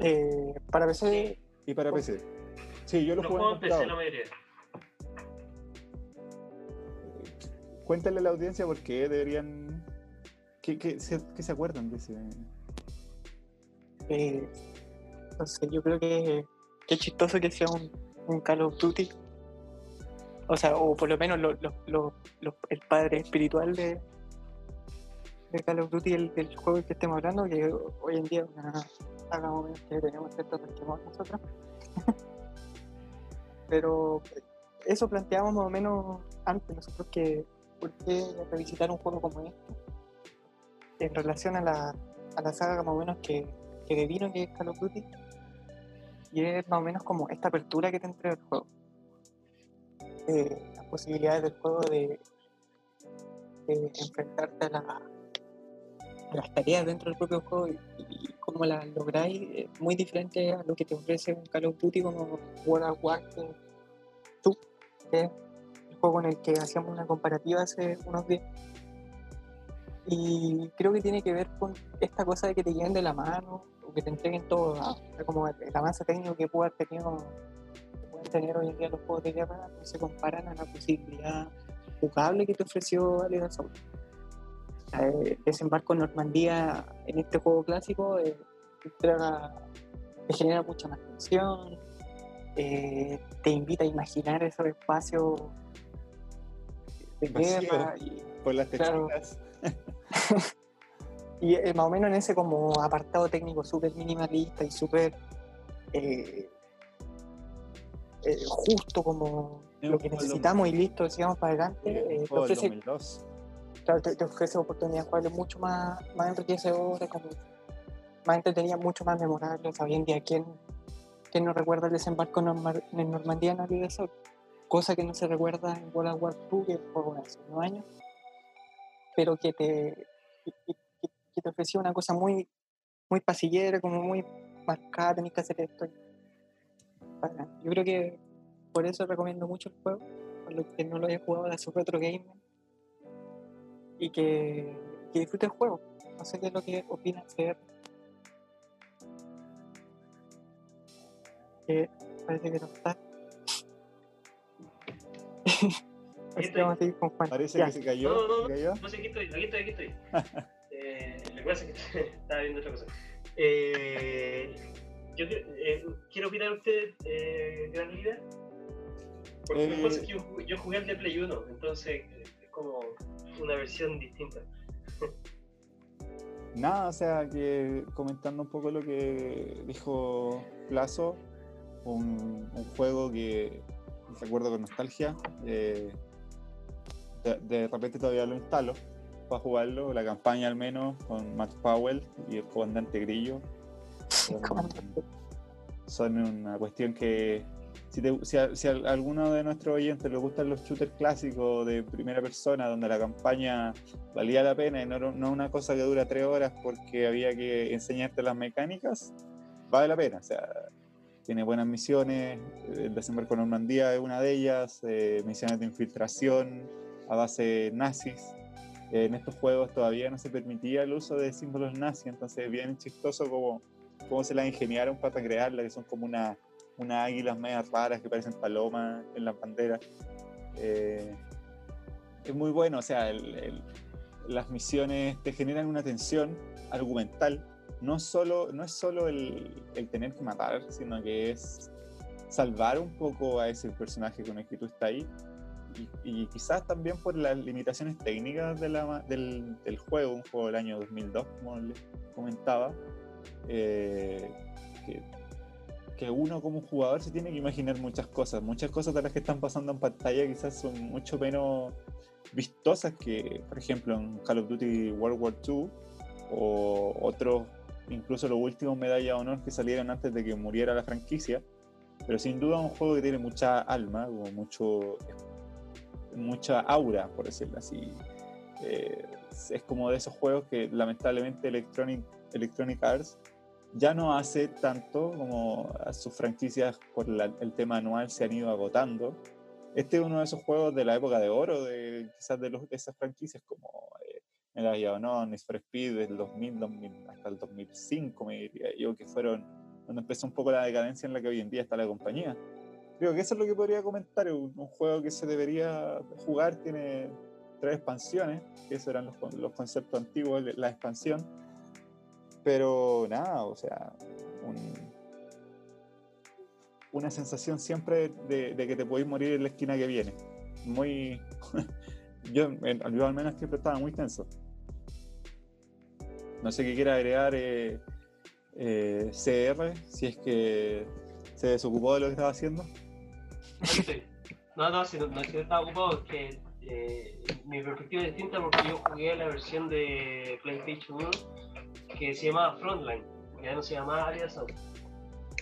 Eh, para PC, y para PC. Sí, yo lo Los jugué en PC la mayoría. Cuéntale a la audiencia por qué deberían... ¿Qué, qué se, qué se acuerdan de ese...? Eh, no sé, yo creo que, es chistoso que sea un, Call of Duty. O sea, o por lo menos el padre espiritual de, Call of Duty, el, juego que estemos hablando, que hoy en día es una saga que tenemos cierto resquemor nosotros. <laughs> Pero eso planteamos más o menos antes nosotros que por qué revisitar un juego como este en relación a la, a la saga más o menos que, que devino que es Call of Duty y es más o menos como esta apertura que te entrega el juego Eh, las posibilidades del juego de, enfrentarte a, la- a las tareas dentro del propio juego y, cómo las lográis es muy diferente a lo que te ofrece un Call of Duty como World of Warcraft es el juego en el que hacíamos una comparativa hace unos días. Y creo que tiene que ver con esta cosa de que te lleven de la mano que te entreguen todo, como el avance técnico que haber tenido, que pueden tener hoy en día los juegos de guerra, no se comparan a la posibilidad jugable que te ofreció Alien Assault. Eh, desembarco en Normandía en este juego clásico eh, te genera mucha más tensión, eh, te invita a imaginar esos espacios de guerra. Y, por las <laughs> y eh, más o menos en ese como apartado técnico súper minimalista y súper eh, eh, justo como lo que necesitamos y listo, sigamos para adelante. te, ofrece, claro, te, ofrece oportunidades jugarlo mucho más, más enriquecedoras, como más entretenidas, mucho más memorables. Hoy en día, ¿quién, quién no recuerda el desembarco en Normandía en la Sur? Cosa que no se recuerda en World War II, que fue hace unos años pero que te, que, te ofrecía una cosa muy, muy pasillera, como muy marcada, tenés que hacer esto. Yo creo que por eso recomiendo mucho el juego, por lo que no lo haya jugado de su retro game y que, que disfrute el juego. No sé qué es lo que opina hacer. Que parece que no está. <laughs> Parece que se cayó. No, no, no, no, sé, aquí estoy, aquí estoy, aquí estoy. <laughs> <laughs> que es <laughs> estaba viendo otra cosa. Eh, yo eh, quiero opinar a usted, eh, Gran Líder. Porque eh, que yo, yo, jugué el de Play 1, entonces es como una versión distinta. <laughs> Nada, o sea, que comentando un poco lo que dijo Plazo, un, un juego que recuerdo con nostalgia. Eh, de, repente todavía lo instalo para jugarlo, la campaña al menos, con Max Powell y el comandante Grillo. <laughs> Son, una cuestión que si, a, alguno de nuestros oyentes le gustan los shooters clásicos de primera persona, donde la campaña valía la pena y no, no una cosa que dura tres horas porque había que enseñarte las mecánicas, vale la pena. O sea, tiene buenas misiones, el desembarco en Normandía es una de ellas, eh, misiones de infiltración, a base nazis. En estos juegos todavía no se permitía el uso de símbolos nazis, entonces es bien chistoso como, cómo se las ingeniaron para crearla, que son como unas una águilas medias raras que parecen palomas en la bandera. Eh, es muy bueno, o sea, las misiones te generan una tensión argumental. No, solo, no es solo el, el, tener que matar, sino que es salvar un poco a ese personaje con el que tú estás ahí y, quizás también por las limitaciones técnicas de la, del, del, juego, un juego del año 2002, como les comentaba, eh, que, que, uno como jugador se tiene que imaginar muchas cosas, muchas cosas de las que están pasando en pantalla quizás son mucho menos vistosas que, por ejemplo, en Call of Duty World War II o otros, incluso los últimos medallas de honor que salieron antes de que muriera la franquicia. Pero sin duda un juego que tiene mucha alma, como mucho mucha aura, por decirlo así. Eh, es como de esos juegos que lamentablemente Electronic, Electronic Arts ya no hace tanto como a sus franquicias por el tema anual se han ido agotando. Este es uno de esos juegos de la época de oro, de quizás de, los, de esas franquicias como eh, Medalla of Honor, Need for Speed del 2000, 2000, hasta el 2005, me diría yo, que fueron donde empezó un poco la decadencia en la que hoy en día está la compañía. Creo que eso es lo que podría comentar. Un, un juego que se debería jugar tiene tres expansiones, que esos eran los, los conceptos antiguos, la expansión. Pero nada, o sea, una sensación siempre de, que te podéis morir en la esquina que viene. Muy. <laughs> yo, yo, al menos siempre estaba muy tenso. No sé qué quiera agregar eh, eh, CR, si es que se desocupó de lo que estaba haciendo. No, no, si no, no, estaba ocupado, es que eh, mi perspectiva es distinta porque yo jugué la versión de PlayStation 1 que se llamaba Frontline, ya no se llamaba Alias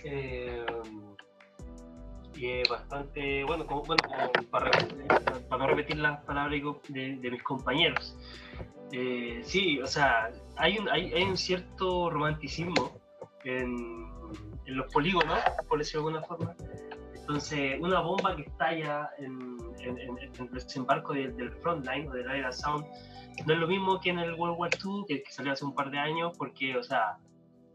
eh, y es bastante, bueno, como, bueno para, no repetir las palabras de, de mis compañeros. Eh, sí, o sea, hay un, hay, hay un cierto romanticismo en, en los polígonos, por decirlo de alguna forma, Entonces, una bomba que estalla en, en, en, el desembarco del, frontline o del Air Sound no es lo mismo que en el World War II, que, salió hace un par de años, porque, o sea,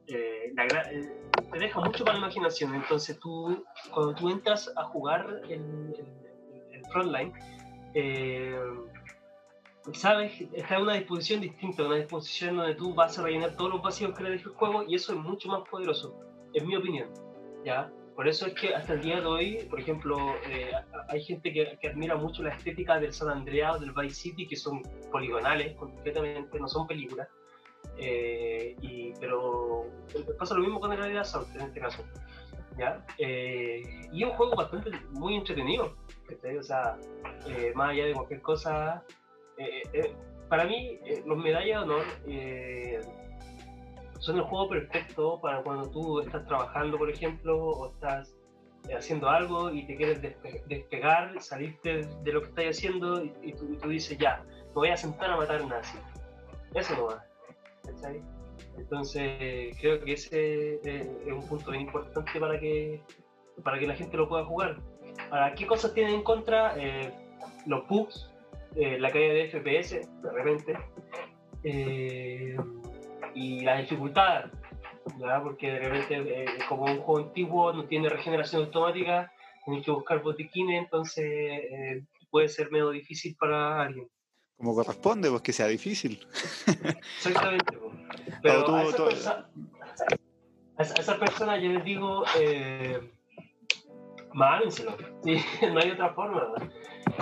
eh, la, eh, te deja mucho para la imaginación. Entonces, tú, cuando tú entras a jugar el frontline, eh, sabes, está en una disposición distinta, una disposición donde tú vas a rellenar todos los vacíos que le deja el juego y eso es mucho más poderoso, en mi opinión. ¿ya? Por eso es que hasta el día de hoy, por ejemplo, eh, hay gente que, que, admira mucho la estética del San Andreas del Vice City, que son poligonales, completamente, no son películas. Eh, y, pero pasa lo mismo con el Realidad Assault en este caso. ¿ya? Eh, y es un juego bastante muy entretenido. O sea, eh, más allá de cualquier cosa, eh, para mí, los medallas de honor son el juego perfecto para cuando tú estás trabajando, por ejemplo, o estás haciendo algo y te quieres despe despegar, salirte de lo que estás haciendo y, y, tú, y, tú, dices, ya, me voy a sentar a matar nazi. Eso no va. Entonces, creo que ese es un punto bien importante para que, para que la gente lo pueda jugar. Ahora, ¿qué cosas tienen en contra? Eh, los bugs, eh, la caída de FPS, de repente, eh, y la dificultad, ¿verdad? porque de repente, como un juego antiguo no tiene regeneración automática, tienes que buscar botiquines, entonces puede ser medio difícil para alguien como corresponde, pues que sea difícil. <laughs> Exactamente. Pues. Pero tú, a, esa tú... A, esa persona yo les digo, eh, mámenselo. Sí, <laughs> no hay otra forma. ¿verdad?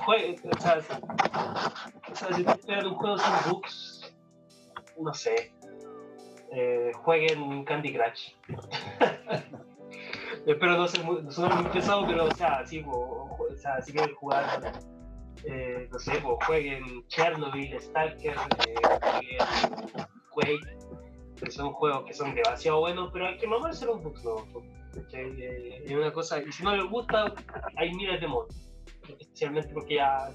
Juegue, o, sea, o sea, si te esperan un juego sin bugs, no sé. Eh, jueguen Candy Crush. <laughs> Espero no ser muy, no muy pesado, pero o sea, sí, o, o sea, si quieren jugar eh, no sé, pues, jueguen Chernobyl, Stalker, eh, jueguen Quake, que son juegos que son demasiado buenos, pero hay que mamarse los bugs, ¿no? Eh, es una cosa, y si no les gusta, hay miles de mods, especialmente porque ya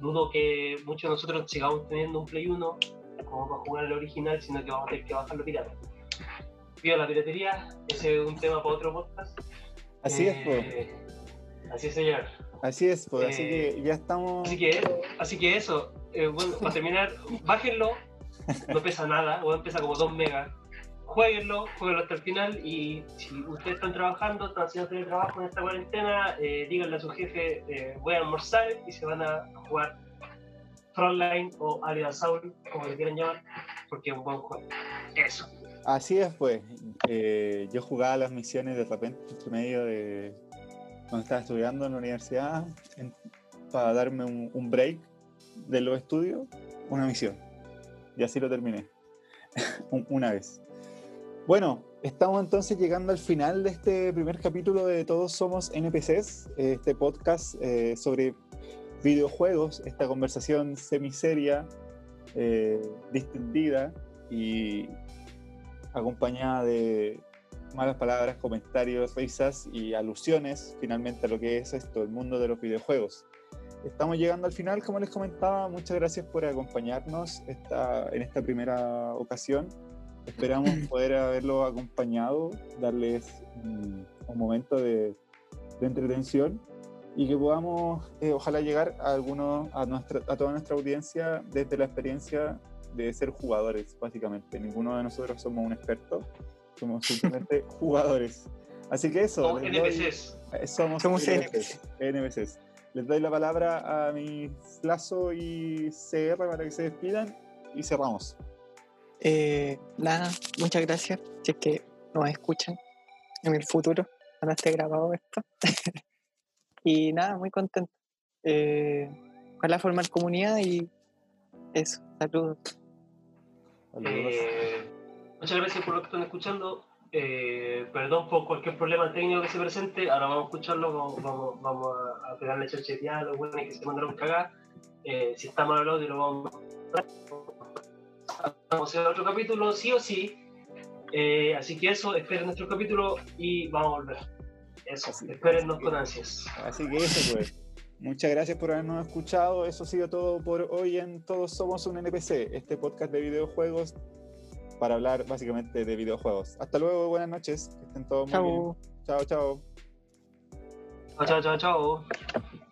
dudo que muchos de nosotros sigamos teniendo un Play 1 como para jugar el original, sino que vamos a tener que bajarlo pirata. Pido la piratería, ese es un tema para otro podcast. Así es, pues. Así es, señor. Así es, pues, eh, así que ya estamos. Así que, así que eso, eh, bueno, para terminar, bájenlo, no pesa nada, o pesa como 2 megas. Jueguenlo, jueguenlo hasta el final y si ustedes están trabajando, están haciendo trabajo en esta cuarentena, eh, díganle a su jefe, eh, voy a almorzar y se van a jugar Frontline o Area Soul, como le quieran llamar, porque es un buen juego. Eso. Así es, pues. yo jugaba las misiones de repente entre medio de cuando estaba estudiando en la universidad, en, para darme un, un, break de los estudios, una misión. Y así lo terminé, <laughs> una vez. Bueno, estamos entonces llegando al final de este primer capítulo de Todos Somos NPCs, este podcast eh, sobre videojuegos, esta conversación semiseria, eh, distendida y acompañada de malas palabras, comentarios, risas y alusiones finalmente a lo que es esto, el mundo de los videojuegos. Estamos llegando al final, como les comentaba, muchas gracias por acompañarnos esta, en esta primera ocasión. Esperamos <clears throat> poder haberlo acompañado, darles un, un momento de, de, entretención y que podamos, eh, ojalá, llegar a, algunos, a, nuestra, a toda nuestra audiencia desde la experiencia de ser jugadores, básicamente. Ninguno de nosotros somos un experto, somos <laughs> simplemente jugadores. Así que eso. Somos NPCs. Doy, somos, somos NPCs. NPCs. Les doy la palabra a mi Lazo y CR para que se despidan y cerramos. Eh, nada, muchas gracias. Si es que nos escuchan en el futuro, cuando esté grabado esto. <laughs> y nada, muy contento. Eh, ojalá formar comunidad y eso. Saludos. Eh, Muchas gracias por lo que están escuchando. Eh, perdón por cualquier problema técnico que se presente. Ahora vamos a escucharlo, vamos, vamos, vamos a, a pegarle chacheteada a los buenos que se mandaron cagar. Eh, si está mal el audio, lo vamos a vamos a hacer otro capítulo, sí o sí. Eh, así que eso, esperen nuestro capítulo y vamos a volver. Eso, espérennos con ansias. Así que eso, pues. Muchas gracias por habernos escuchado. Eso ha sido todo por hoy en Todos Somos un NPC, este podcast de videojuegos para hablar básicamente de videojuegos. Hasta luego, buenas noches, que estén todos chao. muy bien. Chao, chao. Chao, chao, chao, chao.